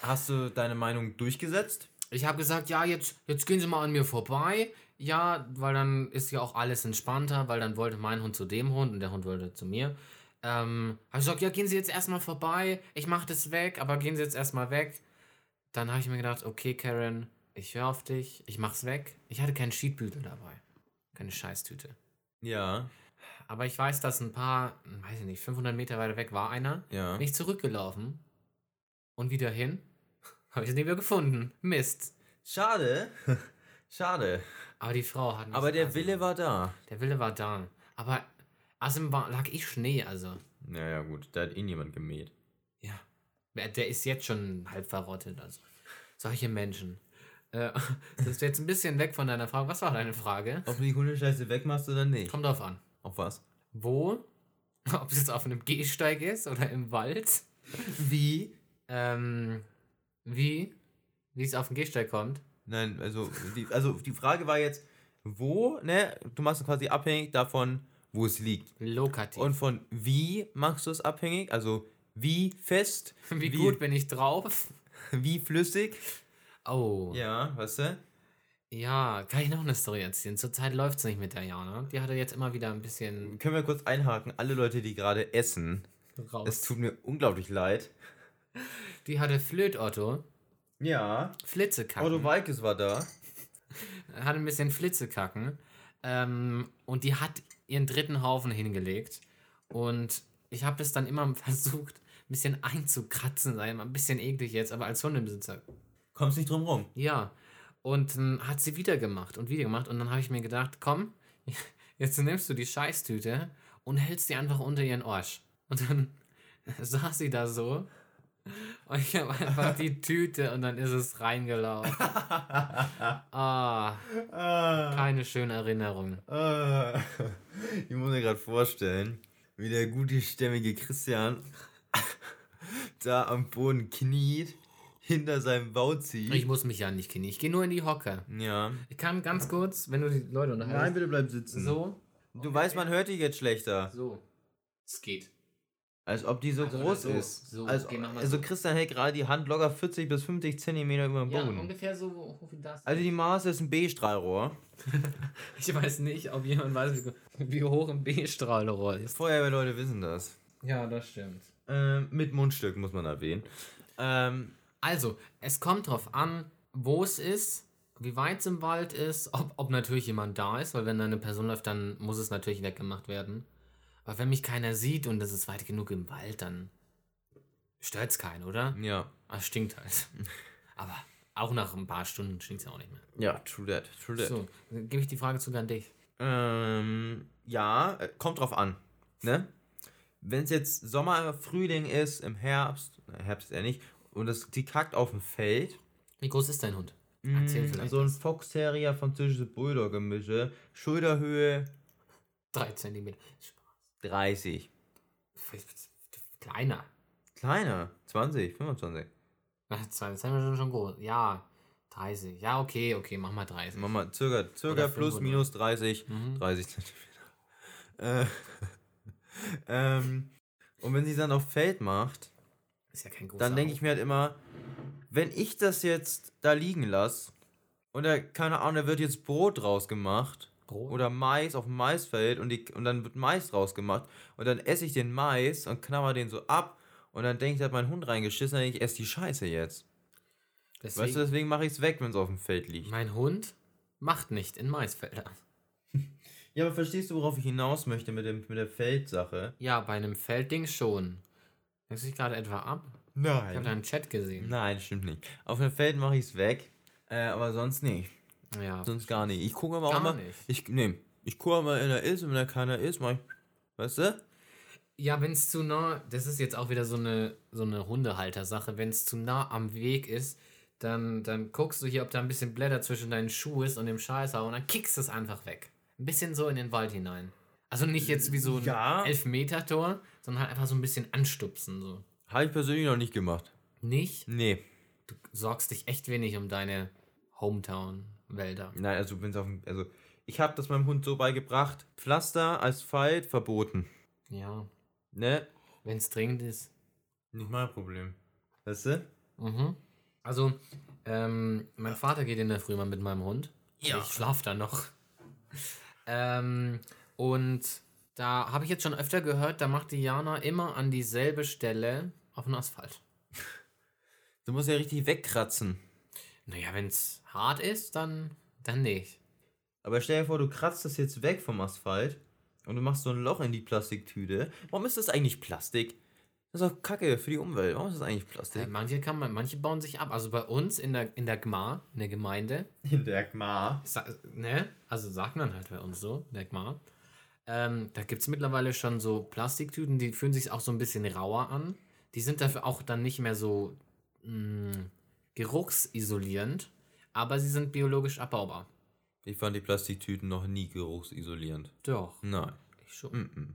[SPEAKER 2] Hast du deine Meinung durchgesetzt?
[SPEAKER 1] Ich habe gesagt, ja, jetzt, jetzt gehen Sie mal an mir vorbei. Ja, weil dann ist ja auch alles entspannter, weil dann wollte mein Hund zu dem Hund und der Hund wollte zu mir. Ähm, habe ich gesagt, ja, gehen Sie jetzt erstmal vorbei. Ich mache das weg, aber gehen Sie jetzt erstmal weg. Dann habe ich mir gedacht, okay, Karen, Ich höre auf dich, ich mach's weg. Ich hatte keinen Schiedbügel dabei. Keine Scheißtüte.
[SPEAKER 2] Ja,
[SPEAKER 1] Aber ich weiß, dass ein paar, weiß ich nicht, 500 Meter weiter weg war einer.
[SPEAKER 2] ja.
[SPEAKER 1] Bin ich zurückgelaufen und wieder hin. Habe ich es nicht mehr gefunden. Mist.
[SPEAKER 2] Schade. Schade.
[SPEAKER 1] Aber die Frau hat
[SPEAKER 2] Aber der Wille war da.
[SPEAKER 1] Der Wille war da. Aber außerdem war, lag ich Schnee, also.
[SPEAKER 2] Naja, gut, da hat eh niemand gemäht.
[SPEAKER 1] Ja. Der der ist jetzt schon halb verrottet, also. Solche Menschen. Äh, das ist jetzt ein bisschen weg von deiner Frage. Was war deine Frage?
[SPEAKER 2] Ob du die Hundescheiße wegmachst oder nicht?
[SPEAKER 1] Kommt drauf an.
[SPEAKER 2] Auf was?
[SPEAKER 1] Wo? Ob es jetzt auf einem Gehsteig ist oder im Wald?
[SPEAKER 2] Wie?
[SPEAKER 1] Ähm, wie? Wie es auf den Gehsteig kommt?
[SPEAKER 2] Nein, also die, also die Frage war jetzt, wo, ne? Du machst es quasi abhängig davon, wo es liegt.
[SPEAKER 1] Lokativ.
[SPEAKER 2] Und von wie machst du es abhängig? Also wie fest,
[SPEAKER 1] wie, gut bin ich drauf?
[SPEAKER 2] wie flüssig?
[SPEAKER 1] Oh.
[SPEAKER 2] Ja, weißt du?
[SPEAKER 1] Ja, kann ich noch eine Story erzählen? Zurzeit läuft es nicht mit der Jana. Die hatte jetzt immer wieder ein bisschen
[SPEAKER 2] Können wir kurz einhaken, alle Leute, die gerade essen,
[SPEAKER 1] raus.
[SPEAKER 2] es tut mir unglaublich leid.
[SPEAKER 1] Die hatte Flöt-Otto,
[SPEAKER 2] Ja.
[SPEAKER 1] Flitzekacken.
[SPEAKER 2] Otto Walkes war da.
[SPEAKER 1] hatte ein bisschen Flitzekacken. Ähm, und die hat ihren dritten Haufen hingelegt. Und ich habe es dann immer versucht, ein bisschen einzukratzen. Sei ein bisschen eklig jetzt, aber als Hundebesitzer.
[SPEAKER 2] Kommst nicht drum rum.
[SPEAKER 1] Ja. Und dann hat sie wieder gemacht und wieder gemacht. Und dann habe ich mir gedacht, komm, jetzt nimmst du die Scheißtüte und hältst die einfach unter ihren Arsch. Und dann saß sie da so. Und ich habe einfach die Tüte und dann ist es reingelaufen. Ah,
[SPEAKER 2] Ah,
[SPEAKER 1] keine schöne Erinnerung.
[SPEAKER 2] ah. Ich muss mir gerade vorstellen, wie der gute, stämmige Christian da am Boden kniet, hinter seinem Bauzi.
[SPEAKER 1] Ich muss mich ja nicht kennen. Ich gehe nur in die Hocke.
[SPEAKER 2] ja.
[SPEAKER 1] Ich kann ganz kurz, wenn du die Leute unterhältst.
[SPEAKER 2] bitte bleib sitzen.
[SPEAKER 1] So.
[SPEAKER 2] Du weißt, man hört dich jetzt schlechter.
[SPEAKER 1] So. Es geht.
[SPEAKER 2] Als ob die so
[SPEAKER 1] Also,
[SPEAKER 2] groß
[SPEAKER 1] so,
[SPEAKER 2] ist.
[SPEAKER 1] so,
[SPEAKER 2] Als,
[SPEAKER 1] okay,
[SPEAKER 2] also
[SPEAKER 1] so.
[SPEAKER 2] Christian hält gerade die Hand locker 40 bis 50 Zentimeter über dem
[SPEAKER 1] Ja,
[SPEAKER 2] Boden.
[SPEAKER 1] ungefähr so hoch wie das.
[SPEAKER 2] also die Maße ist ein B-Strahlrohr.
[SPEAKER 1] Ich weiß nicht, ob jemand weiß, wie, wie hoch ein B-Strahlrohr ist.
[SPEAKER 2] Feuerwehrleute wissen das.
[SPEAKER 1] Ja, das stimmt.
[SPEAKER 2] Ähm, mit Mundstück muss man erwähnen. Ähm,
[SPEAKER 1] Also, es kommt drauf an, wo es ist, wie weit es im Wald ist, ob, ob natürlich jemand da ist, weil wenn da eine Person läuft, dann muss es natürlich weggemacht werden. Aber wenn mich keiner sieht und es ist weit genug im Wald, dann stört es keinen, oder?
[SPEAKER 2] ja.
[SPEAKER 1] Ah, es stinkt halt. Aber auch nach ein paar Stunden stinkt es ja auch nicht mehr.
[SPEAKER 2] Ja, true that, true that.
[SPEAKER 1] So, dann gebe ich die Frage sogar an dich.
[SPEAKER 2] Ähm, ja, äh, kommt drauf an. Ne? Wenn es jetzt Sommer, Frühling ist, im Herbst, na, Herbst eher nicht, und es, die kackt auf dem Feld.
[SPEAKER 1] Wie groß ist dein Hund? Erzähl
[SPEAKER 2] Mm,
[SPEAKER 1] vielleicht
[SPEAKER 2] So ein. Fox Terrier, französische Bulldog-Gemische. Schulterhöhe
[SPEAKER 1] Drei Zentimeter. Spaß.
[SPEAKER 2] 30.
[SPEAKER 1] Kleiner.
[SPEAKER 2] Kleiner, 20, 25.
[SPEAKER 1] Ach, Zwei Zentimeter sind schon groß. Ja, 30. Ja, okay, okay, mach mal 30.
[SPEAKER 2] Mach mal circa, circa plus
[SPEAKER 1] 500.
[SPEAKER 2] minus 30,
[SPEAKER 1] Mhm.
[SPEAKER 2] 30 Zentimeter. Äh, ähm, und wenn sie dann auf Feld macht,
[SPEAKER 1] Ist ja kein großer
[SPEAKER 2] dann denke ich mir halt immer, wenn ich das jetzt da liegen lasse und da, keine Ahnung, da wird jetzt Brot draus gemacht
[SPEAKER 1] Brot?
[SPEAKER 2] oder Mais auf dem Maisfeld und, die, und dann wird Mais draus gemacht und dann esse ich den Mais und knabber den so ab und dann denke ich, da hat mein Hund reingeschissen, dann denk ich esse die Scheiße jetzt.
[SPEAKER 1] Deswegen,
[SPEAKER 2] Weißt du, deswegen mache ich es weg, wenn es auf dem Feld liegt.
[SPEAKER 1] mein Hund macht nicht in Maisfelder.
[SPEAKER 2] Ja, aber verstehst du, worauf ich hinaus möchte mit, dem, mit der Feldsache?
[SPEAKER 1] Ja, bei einem Feldding schon. Denkst du dich gerade etwa ab? Ich habe
[SPEAKER 2] Nein.
[SPEAKER 1] deinen Chat gesehen.
[SPEAKER 2] Nein, stimmt nicht. Auf dem Feld mache ich es weg, äh, aber sonst nicht.
[SPEAKER 1] Ja.
[SPEAKER 2] Sonst gar nicht. Ich gucke aber auch mal.
[SPEAKER 1] nicht.
[SPEAKER 2] Ich, nee, ich gucke mal, wenn er ist und wenn er keiner ist, mach ich. Weißt du?
[SPEAKER 1] Ja, wenn es zu nah, das ist jetzt auch wieder so eine, so eine Hundehalter-Sache, wenn es zu nah am Weg ist, dann, dann guckst du hier, ob da ein bisschen Blätter zwischen deinen Schuh ist und dem Scheißhauer und dann kickst du es einfach weg. Ein bisschen so in den Wald hinein. Also nicht jetzt wie so ein
[SPEAKER 2] Ja.
[SPEAKER 1] Elfmeter-Tor, sondern halt einfach so ein bisschen anstupsen. So.
[SPEAKER 2] Habe ich persönlich noch nicht gemacht.
[SPEAKER 1] Nicht?
[SPEAKER 2] Nee.
[SPEAKER 1] Du sorgst dich echt wenig um deine Hometown-Wälder.
[SPEAKER 2] Nein, also wenn es auf dem. Also, ich habe das meinem Hund so beigebracht: Pflaster, Asphalt, verboten.
[SPEAKER 1] Ja,
[SPEAKER 2] Ne?
[SPEAKER 1] wenn es dringend ist.
[SPEAKER 2] Nicht mein Problem. Weißt du?
[SPEAKER 1] Mhm. Also, ähm, mein Vater geht in der Früh mal mit meinem Hund.
[SPEAKER 2] Ja.
[SPEAKER 1] Ich schlaf da noch. ähm, und da habe ich jetzt schon öfter gehört, da macht die Jana immer an dieselbe Stelle auf den Asphalt.
[SPEAKER 2] Du musst ja richtig wegkratzen.
[SPEAKER 1] Naja, wenn es hart ist, dann, dann nicht.
[SPEAKER 2] Aber stell dir vor, du kratzt das jetzt weg vom Asphalt und du machst so ein Loch in die Plastiktüte. Warum ist das eigentlich Plastik? Das ist doch Kacke für die Umwelt. Warum ist das eigentlich Plastik?
[SPEAKER 1] Äh, manche kann man, manche bauen sich ab. Also bei uns in der, in der Gmar, in der Gemeinde,
[SPEAKER 2] In der Gmar.
[SPEAKER 1] sa- ne? Also sagt man halt bei uns so, in der Gmar. Ähm, da gibt es mittlerweile schon so Plastiktüten, die fühlen sich auch so ein bisschen rauer an. Die sind dafür auch dann nicht mehr so mh, geruchsisolierend, aber sie sind biologisch abbaubar.
[SPEAKER 2] Ich fand die Plastiktüten noch nie geruchsisolierend.
[SPEAKER 1] Doch,
[SPEAKER 2] Nein.
[SPEAKER 1] ich schon.
[SPEAKER 2] Mhm.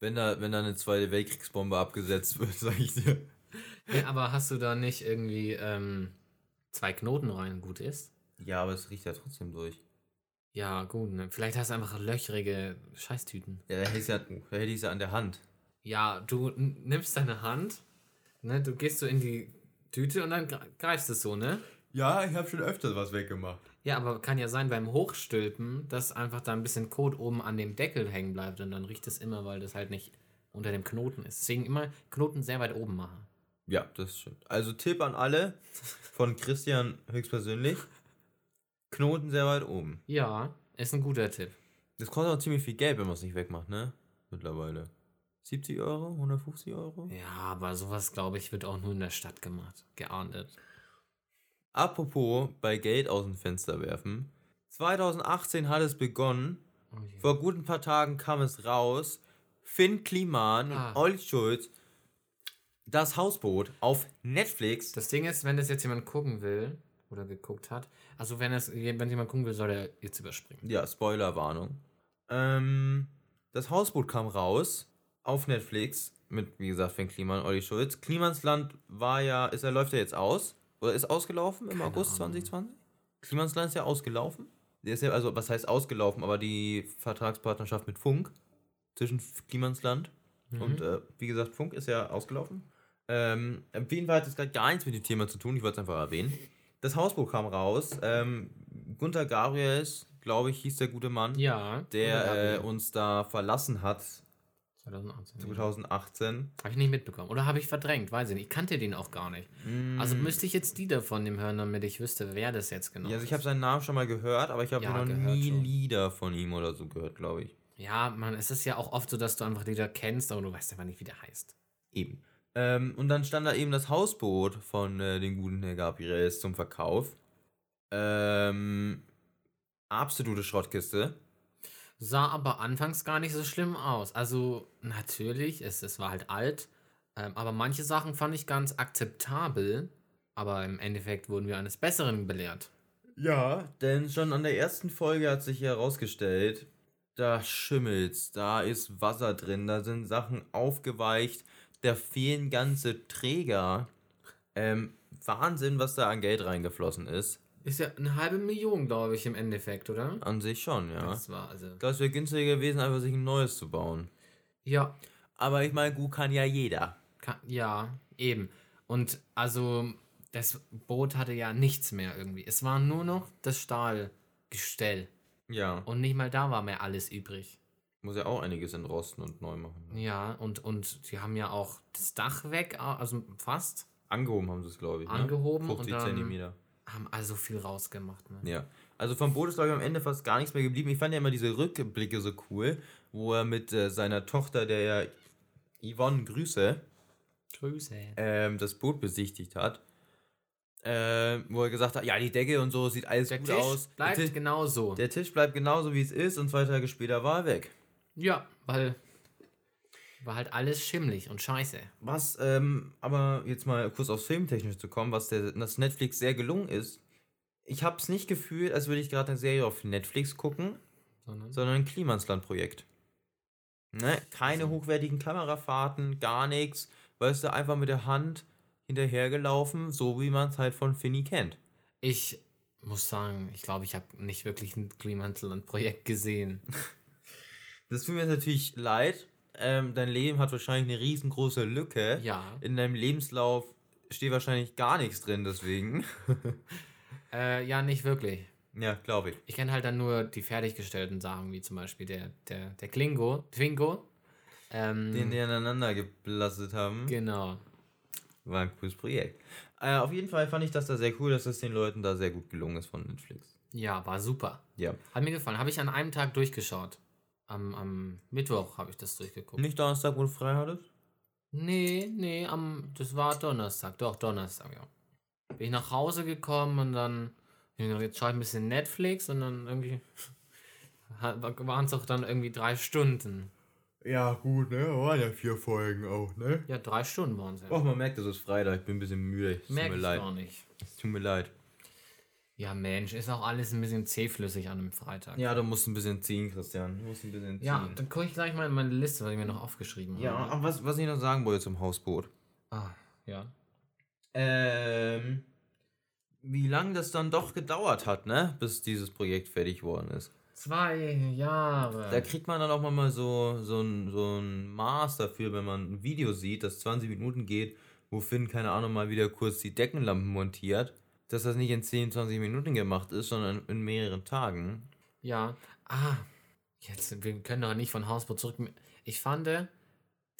[SPEAKER 2] Wenn da, wenn da eine zweite Weltkriegsbombe abgesetzt wird, sag ich dir.
[SPEAKER 1] Ja, aber hast du da nicht irgendwie ähm, zwei Knoten rein gut ist?
[SPEAKER 2] Ja, aber es riecht ja trotzdem durch.
[SPEAKER 1] Ja, gut, ne? Vielleicht hast du einfach löchrige Scheißtüten.
[SPEAKER 2] Ja, da hätte ich ja, da hätte ich ja an der Hand.
[SPEAKER 1] Ja, du nimmst deine Hand, ne, du gehst so in die Tüte und dann gre- greifst es so, ne?
[SPEAKER 2] Ja, ich habe schon öfters was weggemacht.
[SPEAKER 1] Ja, aber kann ja sein beim Hochstülpen, dass einfach da ein bisschen Kot oben an dem Deckel hängen bleibt und dann riecht es immer, weil das halt nicht unter dem Knoten ist. Deswegen immer Knoten sehr weit oben machen.
[SPEAKER 2] Ja, das stimmt. Also Tipp an alle von Christian höchstpersönlich. Knoten sehr weit oben.
[SPEAKER 1] Ja, ist ein guter Tipp.
[SPEAKER 2] Das kostet auch ziemlich viel Geld, wenn man es nicht wegmacht, ne? Mittlerweile. 70 Euro? 150 Euro?
[SPEAKER 1] Ja, aber sowas, glaube ich, wird auch nur in der Stadt gemacht. Geahndet.
[SPEAKER 2] Apropos bei Geld aus dem Fenster werfen. 2018 hat es begonnen.
[SPEAKER 1] Oh.
[SPEAKER 2] Vor guten paar Tagen kam es raus. Finn Kliman
[SPEAKER 1] Ah.
[SPEAKER 2] und Olli Schulz. Das Hausboot auf Netflix.
[SPEAKER 1] Das Ding ist, wenn das jetzt jemand gucken will oder geguckt hat, also wenn es wenn jemand gucken will, soll er jetzt überspringen.
[SPEAKER 2] Ja, Spoilerwarnung. Ähm, das Hausboot kam raus auf Netflix mit, wie gesagt, Finn Kliman und Olli Schulz. Klimansland war ja, ist er läuft ja jetzt aus. Oder ist ausgelaufen im
[SPEAKER 1] Keine
[SPEAKER 2] August
[SPEAKER 1] Ahnung.
[SPEAKER 2] 2020? Klimansland ist ja ausgelaufen. Der ist ja, also, was heißt ausgelaufen, aber die Vertragspartnerschaft mit Funk zwischen F- Klimansland und, äh, wie gesagt, Funk ist ja ausgelaufen. Ähm, auf jeden Fall hat es gerade gar nichts mit dem Thema zu tun, ich wollte es einfach erwähnen. Das Hausbuch kam raus. Ähm, Gunther Gabriels, glaube ich, hieß der gute Mann,
[SPEAKER 1] Ja.
[SPEAKER 2] der äh, uns da verlassen hat
[SPEAKER 1] 2018.
[SPEAKER 2] 2018.
[SPEAKER 1] Habe ich nicht mitbekommen. Oder habe ich verdrängt? Weiß ich nicht. Ich kannte den auch gar nicht. Also müsste ich jetzt Lieder von dem hören, damit ich wüsste, wer das jetzt genau
[SPEAKER 2] Ja, also
[SPEAKER 1] ist.
[SPEAKER 2] ich habe seinen Namen schon mal gehört, aber ich habe
[SPEAKER 1] Ja,
[SPEAKER 2] noch nie
[SPEAKER 1] schon.
[SPEAKER 2] Lieder von ihm oder so gehört, glaube ich.
[SPEAKER 1] Ja, man, es ist ja auch oft so, dass du einfach Lieder kennst, aber du weißt einfach nicht, wie der heißt.
[SPEAKER 2] Eben. Ähm, und dann stand da eben das Hausboot von äh, den guten Herr Gabriels zum Verkauf. Ähm, absolute Schrottkiste.
[SPEAKER 1] Sah aber anfangs gar nicht so schlimm aus. Also, natürlich, es, es war halt alt. Ähm, aber manche Sachen fand ich ganz akzeptabel. Aber im Endeffekt wurden wir eines Besseren belehrt.
[SPEAKER 2] Ja, denn schon an der ersten Folge hat sich herausgestellt, da schimmelt's, da ist Wasser drin, da sind Sachen aufgeweicht, da fehlen ganze Träger. Ähm, Wahnsinn, was da an Geld reingeflossen ist.
[SPEAKER 1] Ist ja eine halbe Million, glaube ich, im Endeffekt, oder?
[SPEAKER 2] An sich schon, ja.
[SPEAKER 1] Das war also.
[SPEAKER 2] Ich glaube, es wäre günstiger gewesen, einfach sich ein neues zu bauen.
[SPEAKER 1] Ja,
[SPEAKER 2] Aber ich meine, gut kann ja jeder.
[SPEAKER 1] Ka- Ja, eben. Und also das Boot hatte ja nichts mehr irgendwie. Es war nur noch das Stahlgestell.
[SPEAKER 2] Ja.
[SPEAKER 1] Und nicht mal da war mehr alles übrig.
[SPEAKER 2] Muss ja auch einiges entrosten und neu machen.
[SPEAKER 1] Ja, und, und die haben ja auch das Dach weg, also fast,
[SPEAKER 2] Angehoben haben sie es, glaube ich.
[SPEAKER 1] Angehoben
[SPEAKER 2] Ne?
[SPEAKER 1] und
[SPEAKER 2] 50
[SPEAKER 1] dann-
[SPEAKER 2] Zentimeter.
[SPEAKER 1] Haben also viel rausgemacht. Ne?
[SPEAKER 2] Ja. Also vom Boot ist, glaube ich, am Ende fast gar nichts mehr geblieben. Ich fand ja immer diese Rückblicke so cool, wo er mit äh, seiner Tochter, der ja Yvonne Grüße,
[SPEAKER 1] Grüße.
[SPEAKER 2] ähm, das Boot besichtigt hat. Ähm, wo er gesagt hat, ja, die Decke und so sieht alles
[SPEAKER 1] Der
[SPEAKER 2] gut
[SPEAKER 1] Tisch
[SPEAKER 2] aus.
[SPEAKER 1] bleibt
[SPEAKER 2] der, Tisch,
[SPEAKER 1] genau so.
[SPEAKER 2] der Tisch bleibt genauso, wie es ist und zwei Tage später war er weg.
[SPEAKER 1] ja, weil war halt alles schimmlig und scheiße.
[SPEAKER 2] Was, ähm, aber jetzt mal kurz aufs Filmtechnische zu kommen, was der, das Netflix sehr gelungen ist. Ich habe es nicht gefühlt, als würde ich gerade eine Serie auf Netflix gucken,
[SPEAKER 1] Sondern
[SPEAKER 2] sondern ein Klimansland-Projekt. Ne? Keine
[SPEAKER 1] Also-
[SPEAKER 2] hochwertigen Kamerafahrten, gar nichts. Weißt du, einfach mit der Hand hinterhergelaufen, so wie man es halt von Finny kennt.
[SPEAKER 1] ich muss sagen, ich glaube, ich habe nicht wirklich ein Klimansland-Projekt gesehen.
[SPEAKER 2] Das tut mir natürlich leid. Ähm, dein Leben hat wahrscheinlich eine riesengroße Lücke.
[SPEAKER 1] Ja.
[SPEAKER 2] In deinem Lebenslauf steht wahrscheinlich gar nichts drin, deswegen.
[SPEAKER 1] Äh, ja, nicht wirklich.
[SPEAKER 2] ja, glaube ich.
[SPEAKER 1] Ich kenne halt dann nur die fertiggestellten Sachen, wie zum Beispiel der, der, der Klingo, Twingo. Ähm,
[SPEAKER 2] Den die aneinander geblastet haben.
[SPEAKER 1] genau.
[SPEAKER 2] War ein cooles Projekt. Äh, auf jeden Fall fand ich das da sehr cool, dass das den Leuten da sehr gut gelungen ist von Netflix.
[SPEAKER 1] Ja, war super.
[SPEAKER 2] Ja.
[SPEAKER 1] Hat mir gefallen. Habe ich an einem Tag durchgeschaut. Am, am Mittwoch habe ich das durchgeguckt.
[SPEAKER 2] Nicht Donnerstag, wo du frei hattest?
[SPEAKER 1] Nee, nee, am, das war Donnerstag. Doch, Donnerstag, ja. Bin ich nach Hause gekommen und dann, jetzt schaue ich ein bisschen Netflix und dann irgendwie waren es auch dann irgendwie drei Stunden.
[SPEAKER 2] Ja, gut, ne? Waren ja vier Folgen auch, ne?
[SPEAKER 1] Ja, drei Stunden waren es ja.
[SPEAKER 2] Och, man merkt, es ist Freitag. Ich bin ein bisschen müde. Es tut mir leid. Es tut mir leid.
[SPEAKER 1] Ja, Mensch, ist auch alles ein bisschen zähflüssig an einem Freitag.
[SPEAKER 2] Ja, du musst ein bisschen ziehen, Christian. Du musst ein bisschen ziehen.
[SPEAKER 1] Ja, dann gucke ich gleich mal in meine Liste, was ich mir noch aufgeschrieben
[SPEAKER 2] Ja,
[SPEAKER 1] habe.
[SPEAKER 2] aber was, was ich noch sagen wollte zum Hausboot.
[SPEAKER 1] Ah, ja.
[SPEAKER 2] Ähm, wie lange das dann doch gedauert hat, ne? Bis dieses Projekt fertig worden ist.
[SPEAKER 1] Zwei Jahre.
[SPEAKER 2] Da kriegt man dann auch mal so, so, ein, so ein Maß dafür, wenn man ein Video sieht, das 20 Minuten geht, wo Finn, keine Ahnung, mal wieder kurz die Deckenlampen montiert, dass das nicht in 10, 20 Minuten gemacht ist, sondern in mehreren Tagen.
[SPEAKER 1] Ja. Ah, jetzt, wir können doch nicht von Hausboot zurück. Ich fand,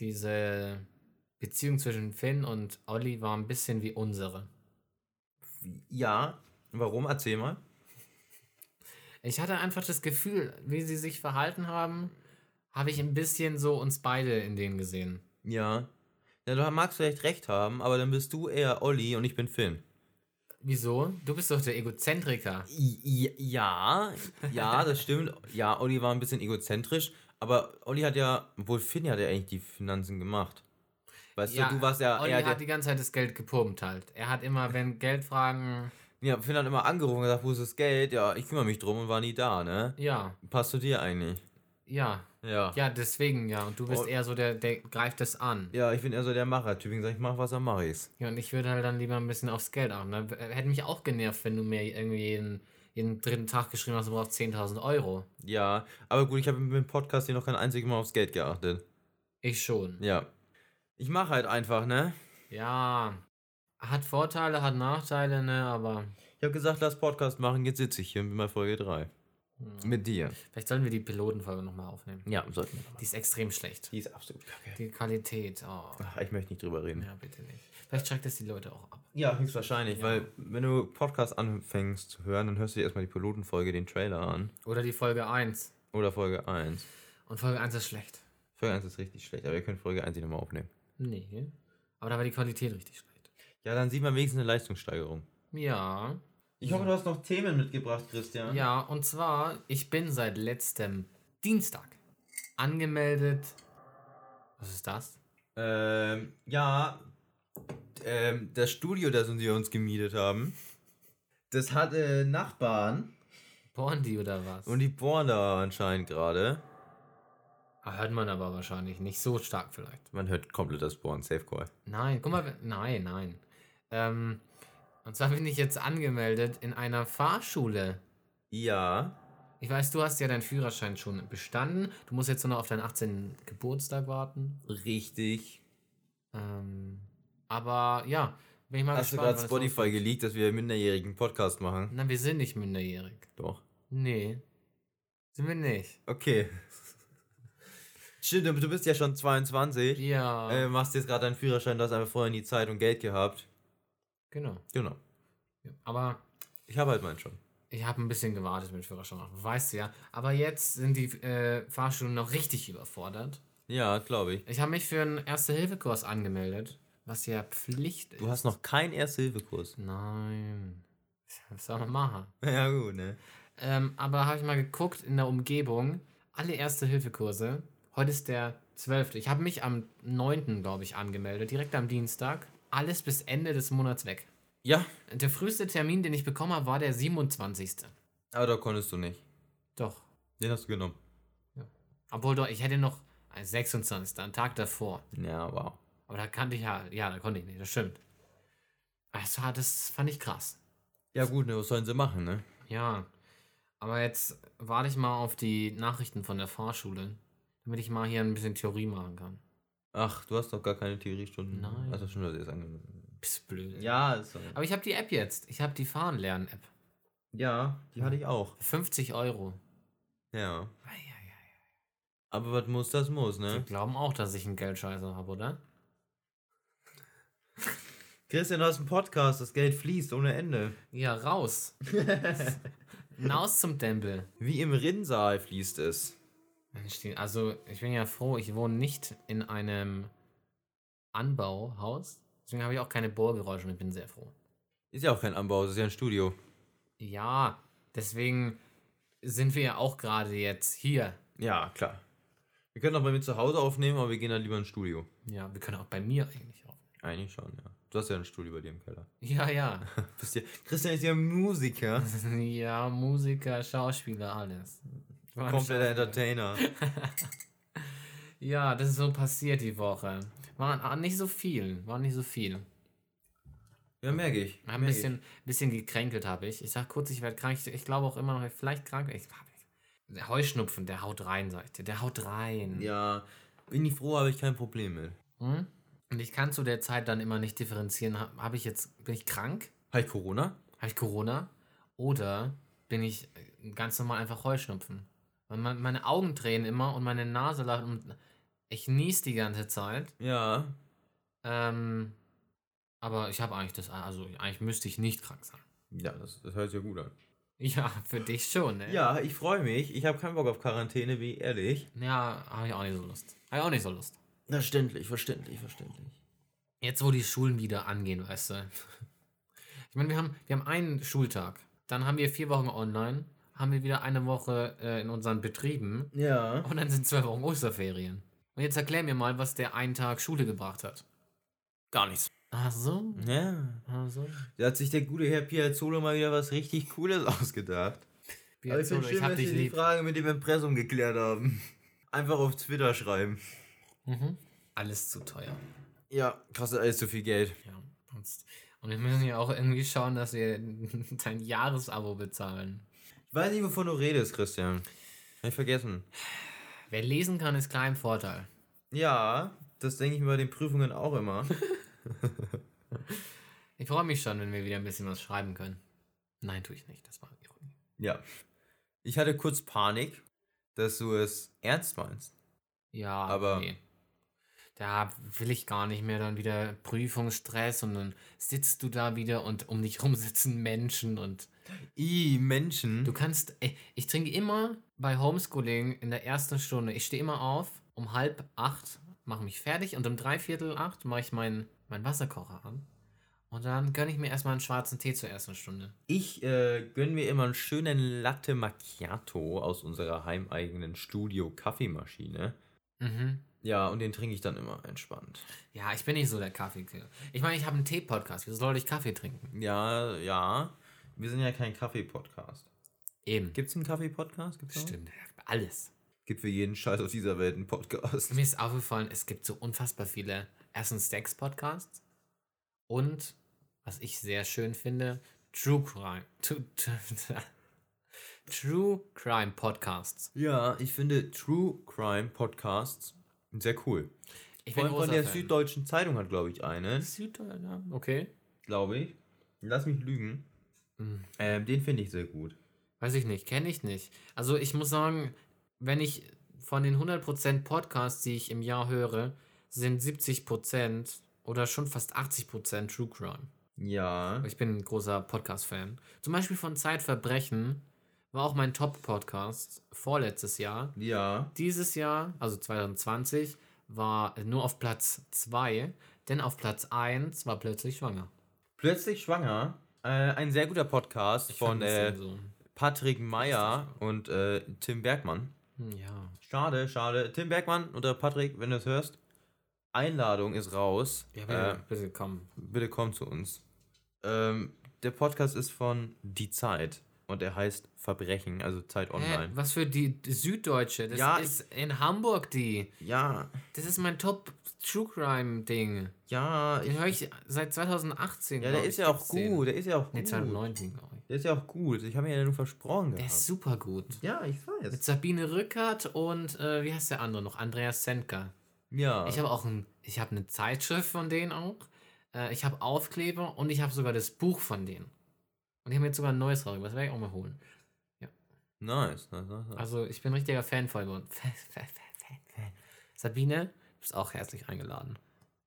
[SPEAKER 1] diese Beziehung zwischen Finn und Olli war ein bisschen wie unsere.
[SPEAKER 2] Ja, warum? Erzähl mal.
[SPEAKER 1] Ich hatte einfach das Gefühl, wie sie sich verhalten haben, habe ich ein bisschen so uns beide in denen gesehen.
[SPEAKER 2] Ja. Ja, du magst vielleicht recht haben, aber dann bist du eher Olli und ich bin Finn.
[SPEAKER 1] Wieso? Du bist doch der Egozentriker.
[SPEAKER 2] I- Ja, ja, das stimmt. Ja, Olli war ein bisschen egozentrisch, aber Olli hat ja, obwohl Finn hat ja eigentlich die Finanzen gemacht. Weißt du, du warst ja
[SPEAKER 1] Olli hat die ganze Zeit das Geld gepumpt halt. Er hat immer, wenn Geldfragen.
[SPEAKER 2] ja, Finn hat immer angerufen und gesagt, wo ist das Geld? Ja, ich kümmere mich drum und war nie da, ne?
[SPEAKER 1] Ja,
[SPEAKER 2] Passt zu dir eigentlich?
[SPEAKER 1] Ja.
[SPEAKER 2] Ja.
[SPEAKER 1] Ja, deswegen ja. Und du bist
[SPEAKER 2] Oh.
[SPEAKER 1] eher so der, der greift es an.
[SPEAKER 2] Ja, ich bin eher so der Macher-Typ. Ich sag, ich mach was, dann mach ich's.
[SPEAKER 1] Ja, und ich würde halt dann lieber ein bisschen aufs Geld achten. Ne? Hätte mich auch genervt, wenn du mir irgendwie jeden, jeden dritten Tag geschrieben hast, du brauchst 10.000 Euro.
[SPEAKER 2] Ja, aber gut, ich habe mit dem Podcast hier noch kein einziges Mal aufs Geld geachtet.
[SPEAKER 1] Ich schon.
[SPEAKER 2] Ja. Ich mache halt einfach, ne?
[SPEAKER 1] Ja. Hat Vorteile, hat Nachteile, ne, aber.
[SPEAKER 2] Ich habe gesagt, lass Podcast machen, jetzt sitze ich hier mit Folge 3.
[SPEAKER 1] hm.
[SPEAKER 2] Mit dir.
[SPEAKER 1] Vielleicht sollten wir die Pilotenfolge nochmal aufnehmen.
[SPEAKER 2] Ja, sollten wir.
[SPEAKER 1] Die ist extrem schlecht.
[SPEAKER 2] Die ist absolut kacke.
[SPEAKER 1] Die Qualität, oh.
[SPEAKER 2] Ach, ich möchte nicht drüber reden.
[SPEAKER 1] Ja, bitte nicht. Vielleicht schreckt es die Leute auch ab.
[SPEAKER 2] Ja, höchstwahrscheinlich,
[SPEAKER 1] Ja.
[SPEAKER 2] weil wenn du Podcast anfängst zu hören, dann hörst du dir erstmal die Pilotenfolge, den Trailer an.
[SPEAKER 1] Oder die Folge 1.
[SPEAKER 2] Oder Folge 1.
[SPEAKER 1] Und Folge 1 ist schlecht.
[SPEAKER 2] Folge 1 ist richtig schlecht, aber ihr könnt Folge 1 nochmal aufnehmen.
[SPEAKER 1] Nee. Aber da war die Qualität richtig schlecht.
[SPEAKER 2] Ja, dann sieht man wenigstens eine Leistungssteigerung.
[SPEAKER 1] Ja.
[SPEAKER 2] Ich hoffe, du hast noch Themen mitgebracht, Christian.
[SPEAKER 1] Ja, und zwar, ich bin seit letztem Dienstag angemeldet. Was ist das?
[SPEAKER 2] Ähm, ja, ähm, das Studio, das wir uns gemietet haben, das hat äh, Nachbarn
[SPEAKER 1] Bohren die oder was?
[SPEAKER 2] und die bohren da anscheinend gerade.
[SPEAKER 1] Ah, hört man aber wahrscheinlich nicht so stark vielleicht.
[SPEAKER 2] Man hört komplett das Bohren, Safe Call.
[SPEAKER 1] Nein, guck mal, nein, nein. Ähm, und zwar bin ich jetzt angemeldet in einer Fahrschule.
[SPEAKER 2] Ja,
[SPEAKER 1] Ich weiß, du hast ja deinen Führerschein schon bestanden. Du musst jetzt nur noch auf deinen 18. Geburtstag warten.
[SPEAKER 2] richtig.
[SPEAKER 1] Ähm, aber ja, bin ich mal
[SPEAKER 2] Hast du
[SPEAKER 1] gespannt.
[SPEAKER 2] gerade
[SPEAKER 1] wann es
[SPEAKER 2] Spotify geleakt, dass wir einen minderjährigen Podcast machen?
[SPEAKER 1] Na, wir sind nicht minderjährig.
[SPEAKER 2] Doch.
[SPEAKER 1] Nee. Sind wir nicht.
[SPEAKER 2] Okay. Stimmt, du bist ja schon 22.
[SPEAKER 1] Ja.
[SPEAKER 2] Äh, machst jetzt gerade deinen Führerschein, du hast einfach vorher nie Zeit und Geld gehabt.
[SPEAKER 1] Genau.
[SPEAKER 2] Genau.
[SPEAKER 1] Ja. Aber
[SPEAKER 2] Ich habe halt meinen schon.
[SPEAKER 1] ich habe ein bisschen gewartet mit Führerschein. machen, Weißt du ja. Aber jetzt sind die äh, Fahrschulen noch richtig überfordert.
[SPEAKER 2] Ja, glaube ich.
[SPEAKER 1] Ich habe mich für einen Erste-Hilfe-Kurs angemeldet, was ja Pflicht ist.
[SPEAKER 2] Du hast noch keinen Erste-Hilfe-Kurs.
[SPEAKER 1] Nein. Was soll man machen?
[SPEAKER 2] Ja, gut, ne?
[SPEAKER 1] Ähm, aber habe ich mal geguckt in der Umgebung, alle Erste-Hilfe-Kurse. Heute ist der 12. Ich habe mich am 9. glaube ich angemeldet, direkt am Dienstag. Alles bis Ende des Monats weg.
[SPEAKER 2] Ja,
[SPEAKER 1] Der früheste Termin, den ich bekommen habe, war der 27.
[SPEAKER 2] aber da konntest du nicht.
[SPEAKER 1] Doch.
[SPEAKER 2] Den hast du genommen.
[SPEAKER 1] Obwohl doch, ich hätte noch ein 26. einen Tag davor.
[SPEAKER 2] Ja, wow.
[SPEAKER 1] Aber da kannte ich ja, ja, da konnte ich nicht, das stimmt. Das, war, das fand ich krass.
[SPEAKER 2] Ja, gut, ne, was sollen sie machen, ne?
[SPEAKER 1] Ja. Aber jetzt warte ich mal auf die Nachrichten von der Fahrschule, damit ich mal hier ein bisschen Theorie machen kann.
[SPEAKER 2] Ach, du hast doch gar keine Theoriestunden.
[SPEAKER 1] Nein.
[SPEAKER 2] Also schon, dass ihr es angemeldet
[SPEAKER 1] Bist blöd.
[SPEAKER 2] Ja, ist so.
[SPEAKER 1] Aber ich habe die App jetzt. Ich habe die Fahren lernen App.
[SPEAKER 2] Ja, die hatte ich auch.
[SPEAKER 1] 50 Euro.
[SPEAKER 2] Ja.
[SPEAKER 1] Eieiei.
[SPEAKER 2] Aber was muss, das muss,
[SPEAKER 1] Sie
[SPEAKER 2] ne?
[SPEAKER 1] glauben auch, dass ich einen Geldscheißer habe, oder?
[SPEAKER 2] Christian, du hast einen Podcast, das Geld fließt ohne Ende.
[SPEAKER 1] Ja, raus. Hinaus zum Tempel.
[SPEAKER 2] Wie im Rinnsal fließt es.
[SPEAKER 1] Also, ich bin ja froh, ich wohne nicht in einem Anbauhaus. Deswegen habe ich auch keine Bohrgeräusche und ich bin sehr froh.
[SPEAKER 2] Ist ja auch kein Anbau, es ist ja ein Studio.
[SPEAKER 1] Ja, deswegen sind wir ja auch gerade jetzt hier.
[SPEAKER 2] Ja, klar. Wir können auch bei mir zu Hause aufnehmen, aber wir gehen dann lieber ins Studio.
[SPEAKER 1] Ja, wir können auch bei mir eigentlich aufnehmen.
[SPEAKER 2] Eigentlich schon, ja. Du hast ja ein Studio bei dir im Keller.
[SPEAKER 1] Ja, ja.
[SPEAKER 2] Bist ja Christian ist ja Musiker.
[SPEAKER 1] ja, Musiker, Schauspieler, alles.
[SPEAKER 2] Kompletter Entertainer.
[SPEAKER 1] ja, das ist so passiert die Woche. War nicht so viel, war nicht so viel.
[SPEAKER 2] Ja, merke ich.
[SPEAKER 1] Ein bisschen, ich. bisschen gekränkelt habe ich. Ich sag kurz, ich werde krank. Ich, ich, glaube auch immer noch, vielleicht krank. Ich, der Heuschnupfen, der haut rein, sag ich dir. Der haut rein.
[SPEAKER 2] Ja, bin ich froh, habe ich kein Problem mit.
[SPEAKER 1] Hm? Und ich kann zu der Zeit dann immer nicht differenzieren. Habe ich jetzt, bin ich krank?
[SPEAKER 2] Habe ich Corona?
[SPEAKER 1] Habe ich Corona? Oder bin ich ganz normal einfach Heuschnupfen? Meine Augen drehen immer und meine Nase lacht und ich nies die ganze Zeit.
[SPEAKER 2] Ja.
[SPEAKER 1] Ähm, aber ich habe eigentlich das, also eigentlich müsste ich nicht krank sein.
[SPEAKER 2] Ja, das, das hört sich ja gut an.
[SPEAKER 1] Ja, für dich schon, ne?
[SPEAKER 2] Ja, ich freue mich. Ich habe keinen Bock auf Quarantäne, wie ehrlich.
[SPEAKER 1] Ja, habe ich auch nicht so Lust. Habe ich auch nicht so Lust.
[SPEAKER 2] Verständlich, verständlich, verständlich.
[SPEAKER 1] Jetzt, wo die Schulen wieder angehen, weißt du. Ich meine, wir haben, wir haben einen Schultag. Dann haben wir vier Wochen online. Haben wir wieder eine Woche äh, in unseren Betrieben.
[SPEAKER 2] Ja.
[SPEAKER 1] Und dann sind zwei Wochen Osterferien. Und jetzt erklär mir mal, was der einen Tag Schule gebracht hat.
[SPEAKER 2] Gar nichts.
[SPEAKER 1] Ach so.
[SPEAKER 2] Ja.
[SPEAKER 1] Ach so.
[SPEAKER 2] Da hat sich der gute Herr Piazzolo mal wieder was richtig Cooles ausgedacht. Piazzolo, ich, schön, ich hab dich die Frage mit dem Impressum geklärt haben. Einfach auf Twitter schreiben.
[SPEAKER 1] Mhm. Alles zu teuer.
[SPEAKER 2] Ja, kostet alles zu viel Geld.
[SPEAKER 1] Ja, und wir müssen ja auch irgendwie schauen, dass wir dein Jahresabo bezahlen.
[SPEAKER 2] Ich weiß nicht, wovon du redest, Christian. Hab ich vergessen.
[SPEAKER 1] Wer lesen kann, ist klar im Vorteil.
[SPEAKER 2] Ja, das denke ich mir bei den Prüfungen auch immer.
[SPEAKER 1] ich freue mich schon, wenn wir wieder ein bisschen was schreiben können. Nein, tue ich nicht. Das war Ironie.
[SPEAKER 2] Ja. Ich hatte kurz Panik, dass du es ernst meinst.
[SPEAKER 1] Ja, aber. Nee. Da will ich gar nicht mehr dann wieder Prüfungsstress und dann sitzt du da wieder und um dich rum sitzen Menschen und.
[SPEAKER 2] I, Menschen.
[SPEAKER 1] Du kannst. Ey, ich trinke immer bei Homeschooling in der ersten Stunde. Ich stehe immer auf um halb acht, mache mich fertig und um dreiviertel acht mache ich meinen mein Wasserkocher an. Und dann gönne ich mir erstmal einen schwarzen Tee zur ersten Stunde.
[SPEAKER 2] Ich äh, gönne mir immer einen schönen Latte Macchiato aus unserer heimeigenen Studio-Kaffeemaschine.
[SPEAKER 1] Mhm.
[SPEAKER 2] Ja, und den trinke ich dann immer entspannt.
[SPEAKER 1] Ja, ich bin nicht so der Kaffeekill. Ich meine, ich habe einen Tee-Podcast. Wieso soll ich Kaffee trinken?
[SPEAKER 2] Ja, ja. Wir sind ja kein Kaffee-Podcast.
[SPEAKER 1] Eben.
[SPEAKER 2] Gibt es einen Kaffee-Podcast?
[SPEAKER 1] Stimmt, alles.
[SPEAKER 2] Gibt für jeden Scheiß auf dieser Welt einen Podcast.
[SPEAKER 1] Mir ist aufgefallen, es gibt so unfassbar viele erstens Sex-Podcasts und, was ich sehr schön finde, True Crime. True Crime Podcasts.
[SPEAKER 2] Ja, ich finde True Crime Podcasts sehr cool. Ich bin von der Fan. Süddeutschen Zeitung hat, glaube ich, einen.
[SPEAKER 1] Süddeutsche, ja. okay.
[SPEAKER 2] Glaube ich. Lass mich lügen. Mhm. Ähm, den finde ich sehr gut.
[SPEAKER 1] Weiß ich nicht, kenne ich nicht. Also ich muss sagen, wenn ich von den 100% Podcasts, die ich im Jahr höre, sind 70% oder schon fast 80% True Crime.
[SPEAKER 2] Ja.
[SPEAKER 1] Ich bin ein großer Podcast-Fan. Zum Beispiel von Zeitverbrechen war auch mein Top-Podcast vorletztes Jahr.
[SPEAKER 2] Ja.
[SPEAKER 1] Dieses Jahr, also 2020, war nur auf Platz 2, denn auf Platz 1 war plötzlich schwanger.
[SPEAKER 2] Plötzlich schwanger? Äh, ein sehr guter Podcast ich von äh, so. Patrick Meyer und äh, Tim Bergmann.
[SPEAKER 1] Hm, ja.
[SPEAKER 2] Schade, schade. Tim Bergmann oder Patrick, wenn du es hörst, Einladung ist raus.
[SPEAKER 1] Ja, bitte, äh, bitte komm.
[SPEAKER 2] Bitte komm zu uns. Ähm, der Podcast ist von Die Zeit und er heißt Verbrechen, also Zeit Online.
[SPEAKER 1] Hä? Was für die, Süddeutsche? Das ja, ist in Hamburg die.
[SPEAKER 2] Ja.
[SPEAKER 1] Das ist mein Top True Crime Ding.
[SPEAKER 2] Ja.
[SPEAKER 1] Den höre ich seit 2018.
[SPEAKER 2] Ja, der ist ja auch gut. Der ist ja auch gut.
[SPEAKER 1] Nee, 2019, glaube ich.
[SPEAKER 2] Der ist ja auch gut. Ich habe mir ja nur versprochen.
[SPEAKER 1] Der gehabt. ist super gut.
[SPEAKER 2] Ja, ich weiß.
[SPEAKER 1] Mit Sabine Rückert und äh, wie heißt der andere noch? Andreas Senka.
[SPEAKER 2] Ja.
[SPEAKER 1] Ich habe auch ein, ich habe eine Zeitschrift von denen auch. Äh, ich habe Aufkleber und ich habe sogar das Buch von denen. Und die haben jetzt sogar ein neues raus. Das werde ich auch mal holen. Ja.
[SPEAKER 2] Nice, nice, nice.
[SPEAKER 1] Also ich bin ein richtiger Fan von Sabine, du bist auch herzlich eingeladen.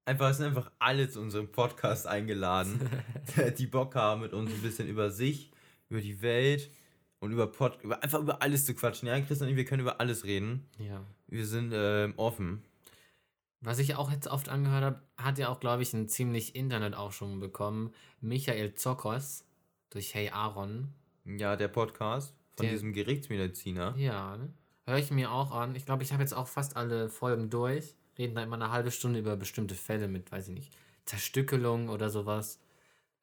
[SPEAKER 2] einfach, es sind einfach alle zu unserem Podcast eingeladen, die Bock haben, mit uns ein bisschen über sich, über die Welt und über Pod, über, einfach über alles zu quatschen. Ja, Christian und ich, wir können über alles reden.
[SPEAKER 1] Ja.
[SPEAKER 2] Wir sind ähm, offen.
[SPEAKER 1] Was ich auch jetzt oft angehört habe, hat ja auch, glaube ich, ein ziemlich Internet auch schon bekommen. Michael Zokos durch Hey Aaron.
[SPEAKER 2] Ja, der Podcast von
[SPEAKER 1] Der-
[SPEAKER 2] diesem Gerichtsmediziner.
[SPEAKER 1] Ja, ne? höre ich mir auch an. Ich glaube, ich habe jetzt auch fast alle Folgen durch. Reden da immer eine halbe Stunde über bestimmte Fälle mit, weiß ich nicht, Zerstückelung oder sowas.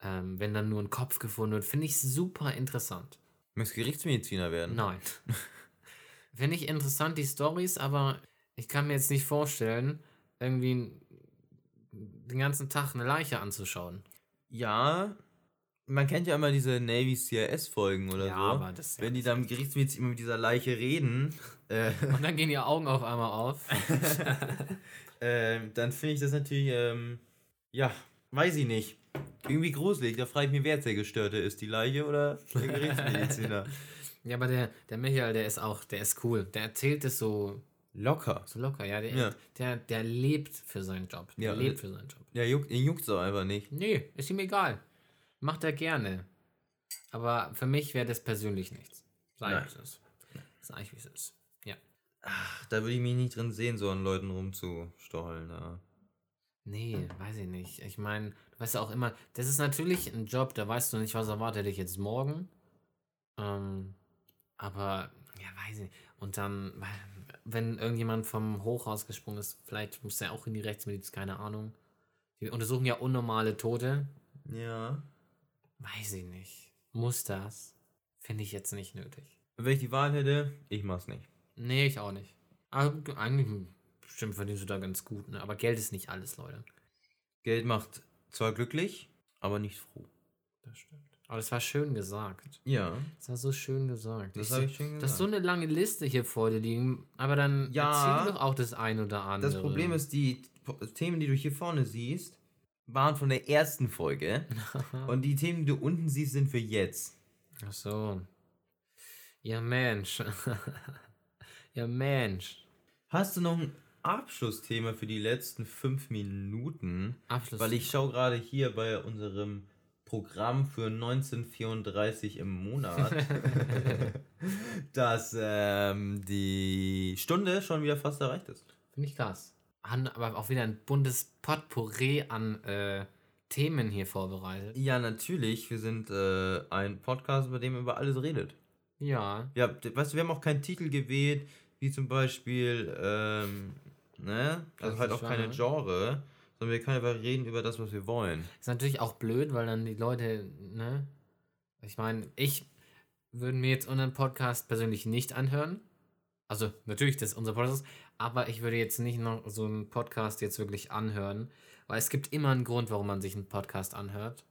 [SPEAKER 1] Ähm, wenn dann nur ein Kopf gefunden wird, finde ich super interessant.
[SPEAKER 2] Möchtest Gerichtsmediziner werden?
[SPEAKER 1] Nein. finde ich interessant, die Stories, aber ich kann mir jetzt nicht vorstellen, irgendwie den ganzen Tag eine Leiche anzuschauen.
[SPEAKER 2] Ja, man kennt ja immer diese Navy CRS-Folgen oder
[SPEAKER 1] Ja,
[SPEAKER 2] so.
[SPEAKER 1] aber das ist ja
[SPEAKER 2] Wenn die dann im Gerichtsmedizin immer mit dieser Leiche reden, äh,
[SPEAKER 1] Und dann gehen die Augen auf einmal auf.
[SPEAKER 2] ähm, dann finde ich das natürlich, ähm, ja, weiß ich nicht. Irgendwie gruselig. Da frage ich mich, wer jetzt der Gestörte ist, die Leiche oder der Gerichtsmediziner?
[SPEAKER 1] Ja, aber der, der Michael, der ist auch, der ist cool. Der erzählt es so,
[SPEAKER 2] Locker.
[SPEAKER 1] so locker, ja. Der,
[SPEAKER 2] Ja.
[SPEAKER 1] Der, der lebt für seinen Job. Der
[SPEAKER 2] Ja,
[SPEAKER 1] lebt für seinen Job.
[SPEAKER 2] Ja, juckt, ihn juckt's auch einfach nicht.
[SPEAKER 1] Nee, ist ihm egal. Macht er gerne. Aber für mich wäre das persönlich nichts. Sag
[SPEAKER 2] Nein.
[SPEAKER 1] ich, wie es ist. Sag ich, wie es ist. Ja.
[SPEAKER 2] Ach, da würde ich mich nicht drin sehen, so an Leuten rumzustollen. Ja.
[SPEAKER 1] Nee, weiß ich nicht. Ich meine, du weißt ja auch immer, das ist natürlich ein Job, da weißt du nicht, was erwartet dich jetzt morgen. Ähm, aber, ja, weiß ich nicht. Und dann, wenn irgendjemand vom Hochhaus gesprungen ist, vielleicht muss er auch in die Rechtsmedizin, keine Ahnung. Die untersuchen ja unnormale Tote.
[SPEAKER 2] ja.
[SPEAKER 1] Weiß ich nicht. Muss das? Finde ich jetzt nicht nötig.
[SPEAKER 2] Wenn ich die Wahl hätte, ich mach's nicht.
[SPEAKER 1] Nee, ich auch nicht. Aber eigentlich, bestimmt verdienst du da ganz gut, ne? Aber Geld ist nicht alles, Leute.
[SPEAKER 2] Geld macht zwar glücklich, aber nicht froh.
[SPEAKER 1] Das stimmt. Aber das war schön gesagt.
[SPEAKER 2] Ja,
[SPEAKER 1] Das war so schön gesagt.
[SPEAKER 2] das habe ich schon
[SPEAKER 1] Du
[SPEAKER 2] gesagt.
[SPEAKER 1] hast so eine lange Liste hier vor dir liegen, aber dann
[SPEAKER 2] Ja.
[SPEAKER 1] erzähl doch auch das ein oder andere.
[SPEAKER 2] Das Problem ist, die Themen, die du hier vorne siehst, waren von der ersten Folge. und die Themen, die du unten siehst, sind für jetzt.
[SPEAKER 1] Ach so. Ja, Mensch. ja, Mensch.
[SPEAKER 2] Hast du noch ein Abschlussthema für die letzten fünf Minuten?
[SPEAKER 1] Abschluss.
[SPEAKER 2] Weil ich schaue gerade hier bei unserem Programm für 1934 im Monat, dass ähm, die Stunde schon wieder fast erreicht ist.
[SPEAKER 1] Finde ich krass. Haben aber auch wieder ein buntes Potpourri an äh, Themen hier vorbereitet.
[SPEAKER 2] Ja, natürlich. Wir sind äh, ein Podcast, bei dem man über alles redet.
[SPEAKER 1] Ja.
[SPEAKER 2] Ja, weißt du, wir haben auch keinen Titel gewählt, wie zum Beispiel, ähm, ne? Also halt auch keine. Genre, sondern wir können einfach reden über das, was wir wollen.
[SPEAKER 1] Ist natürlich auch blöd, weil dann die Leute, ne? Ich meine, ich würde mir jetzt unseren Podcast persönlich nicht anhören. Also, natürlich, das ist unser Podcast, aber ich würde jetzt nicht noch so einen Podcast jetzt wirklich anhören, weil es gibt immer einen Grund, warum man sich einen Podcast anhört.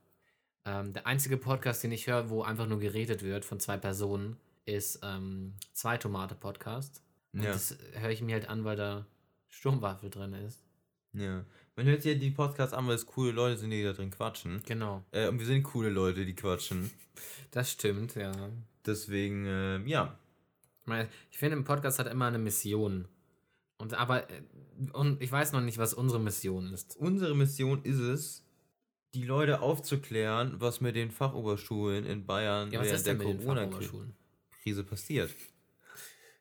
[SPEAKER 1] Ähm, der einzige Podcast, den ich höre, wo einfach nur geredet wird von zwei Personen, ist ähm, Zwei Tomate Podcast. Und
[SPEAKER 2] Ja.
[SPEAKER 1] das höre ich mir halt an, weil da Sturmwaffel drin ist.
[SPEAKER 2] Ja. Man hört sich ja die Podcasts an, weil es coole Leute sind, die da drin quatschen.
[SPEAKER 1] Genau.
[SPEAKER 2] Äh, und wir sind coole Leute, die quatschen.
[SPEAKER 1] Das stimmt, ja.
[SPEAKER 2] Deswegen, ähm, ja.
[SPEAKER 1] Ich meine, ich finde, ein Podcast hat immer eine Mission. Und aber, äh, und ich weiß noch nicht, was unsere Mission ist.
[SPEAKER 2] Unsere Mission ist es, die Leute aufzuklären, was mit den Fachoberschulen in Bayern
[SPEAKER 1] Ja, was
[SPEAKER 2] während
[SPEAKER 1] ist
[SPEAKER 2] der
[SPEAKER 1] denn den
[SPEAKER 2] Corona-Krise passiert.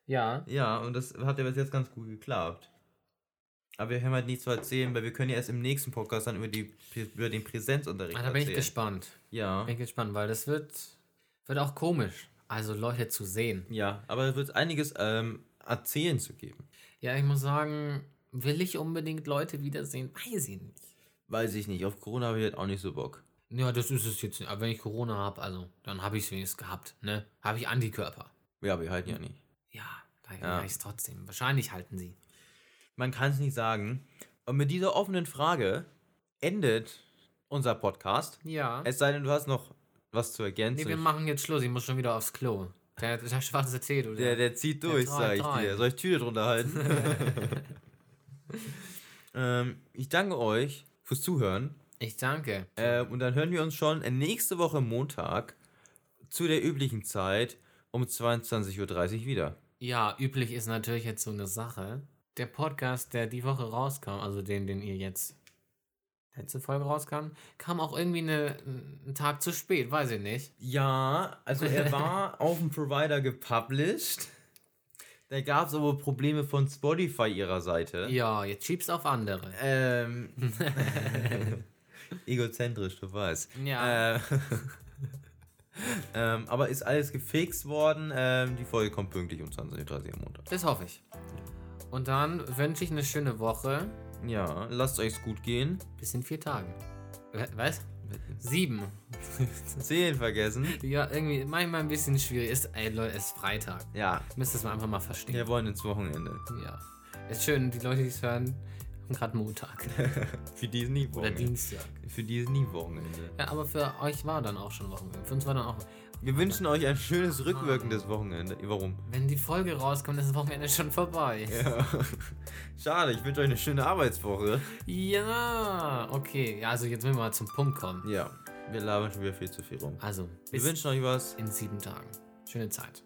[SPEAKER 1] Ja.
[SPEAKER 2] Ja, und das hat ja bis jetzt ganz gut geklappt. Aber wir haben halt nichts zu erzählen, weil wir können ja erst im nächsten Podcast dann über, die, über den Präsenzunterricht
[SPEAKER 1] Ah, da bin ich
[SPEAKER 2] erzählen.
[SPEAKER 1] gespannt.
[SPEAKER 2] Ja,
[SPEAKER 1] Bin ich gespannt, weil das wird, wird auch komisch. Also Leute zu sehen.
[SPEAKER 2] ja, aber es wird einiges ähm, erzählen zu geben.
[SPEAKER 1] Ja, ich muss sagen, will ich unbedingt Leute wiedersehen? Weiß ich nicht.
[SPEAKER 2] Weiß ich nicht, auf Corona habe ich halt auch nicht so Bock.
[SPEAKER 1] Ja, das ist es jetzt nicht. Aber wenn ich Corona habe, also, dann habe ich es wenigstens gehabt. Ne? Habe ich Antikörper.
[SPEAKER 2] Ja, wir halten ja nicht.
[SPEAKER 1] Ja, da
[SPEAKER 2] Ja.
[SPEAKER 1] ja. ich es trotzdem. Wahrscheinlich halten sie.
[SPEAKER 2] Man kann es nicht sagen. Und mit dieser offenen Frage endet unser Podcast.
[SPEAKER 1] Ja.
[SPEAKER 2] Es sei denn, du hast noch was zu
[SPEAKER 1] Nee,
[SPEAKER 2] ergänzen.
[SPEAKER 1] wir machen jetzt Schluss. Ich muss schon wieder aufs Klo. Der, der schwarze Tee, du.
[SPEAKER 2] der, der zieht
[SPEAKER 1] Der
[SPEAKER 2] durch,
[SPEAKER 1] treibt
[SPEAKER 2] sag ich dir. Soll ich Tüte drunter halten? ähm, ich danke euch fürs Zuhören.
[SPEAKER 1] Ich danke.
[SPEAKER 2] Äh, und dann hören wir uns schon nächste Woche Montag zu der üblichen Zeit um 22.30 Uhr wieder.
[SPEAKER 1] Ja, üblich ist natürlich jetzt so eine Sache. Der Podcast, der die Woche rauskam, also den, den ihr jetzt letzte Folge rauskam, kam auch irgendwie eine, ein Tag zu spät, weiß ich nicht.
[SPEAKER 2] Ja, also er war auf dem Provider gepublished. Da gab es aber Probleme von Spotify ihrer Seite.
[SPEAKER 1] Ja, jetzt schiebst auf andere.
[SPEAKER 2] Ähm, egozentrisch, du weißt.
[SPEAKER 1] Ja.
[SPEAKER 2] Äh, ähm, aber ist alles gefixt worden. Ähm, die Folge kommt pünktlich um 20.30 Uhr am Montag.
[SPEAKER 1] Das hoffe ich. Und dann wünsche ich eine schöne Woche.
[SPEAKER 2] Ja, lasst euch's gut gehen.
[SPEAKER 1] Bis in vier Tagen. Was? Sieben.
[SPEAKER 2] Zehn vergessen.
[SPEAKER 1] Ja, irgendwie manchmal ein bisschen schwierig. Ist, ey Leute, es ist Freitag.
[SPEAKER 2] Ja,
[SPEAKER 1] Müsst das mal einfach mal verstehen.
[SPEAKER 2] wir wollen ins Wochenende.
[SPEAKER 1] Ja. Ist schön, die Leute, die es hören, haben gerade Montag.
[SPEAKER 2] Für die ist nie
[SPEAKER 1] Oder
[SPEAKER 2] Wochenende.
[SPEAKER 1] Dienstag.
[SPEAKER 2] Für die ist nie Wochenende.
[SPEAKER 1] Ja, aber für euch war dann auch schon Wochenende. Für uns war dann auch.
[SPEAKER 2] Wir wünschen euch ein schönes rückwirkendes Wochenende. Warum?
[SPEAKER 1] Wenn die Folge rauskommt, ist das Wochenende schon vorbei.
[SPEAKER 2] Ja. Schade, ich wünsche euch eine schöne Arbeitswoche.
[SPEAKER 1] Ja, okay. Ja, also jetzt müssen wir mal zum Punkt kommen.
[SPEAKER 2] Ja, wir labern schon wieder viel zu viel rum.
[SPEAKER 1] Also,
[SPEAKER 2] Wir
[SPEAKER 1] bis
[SPEAKER 2] wünschen euch was.
[SPEAKER 1] in sieben Tagen. Schöne Zeit.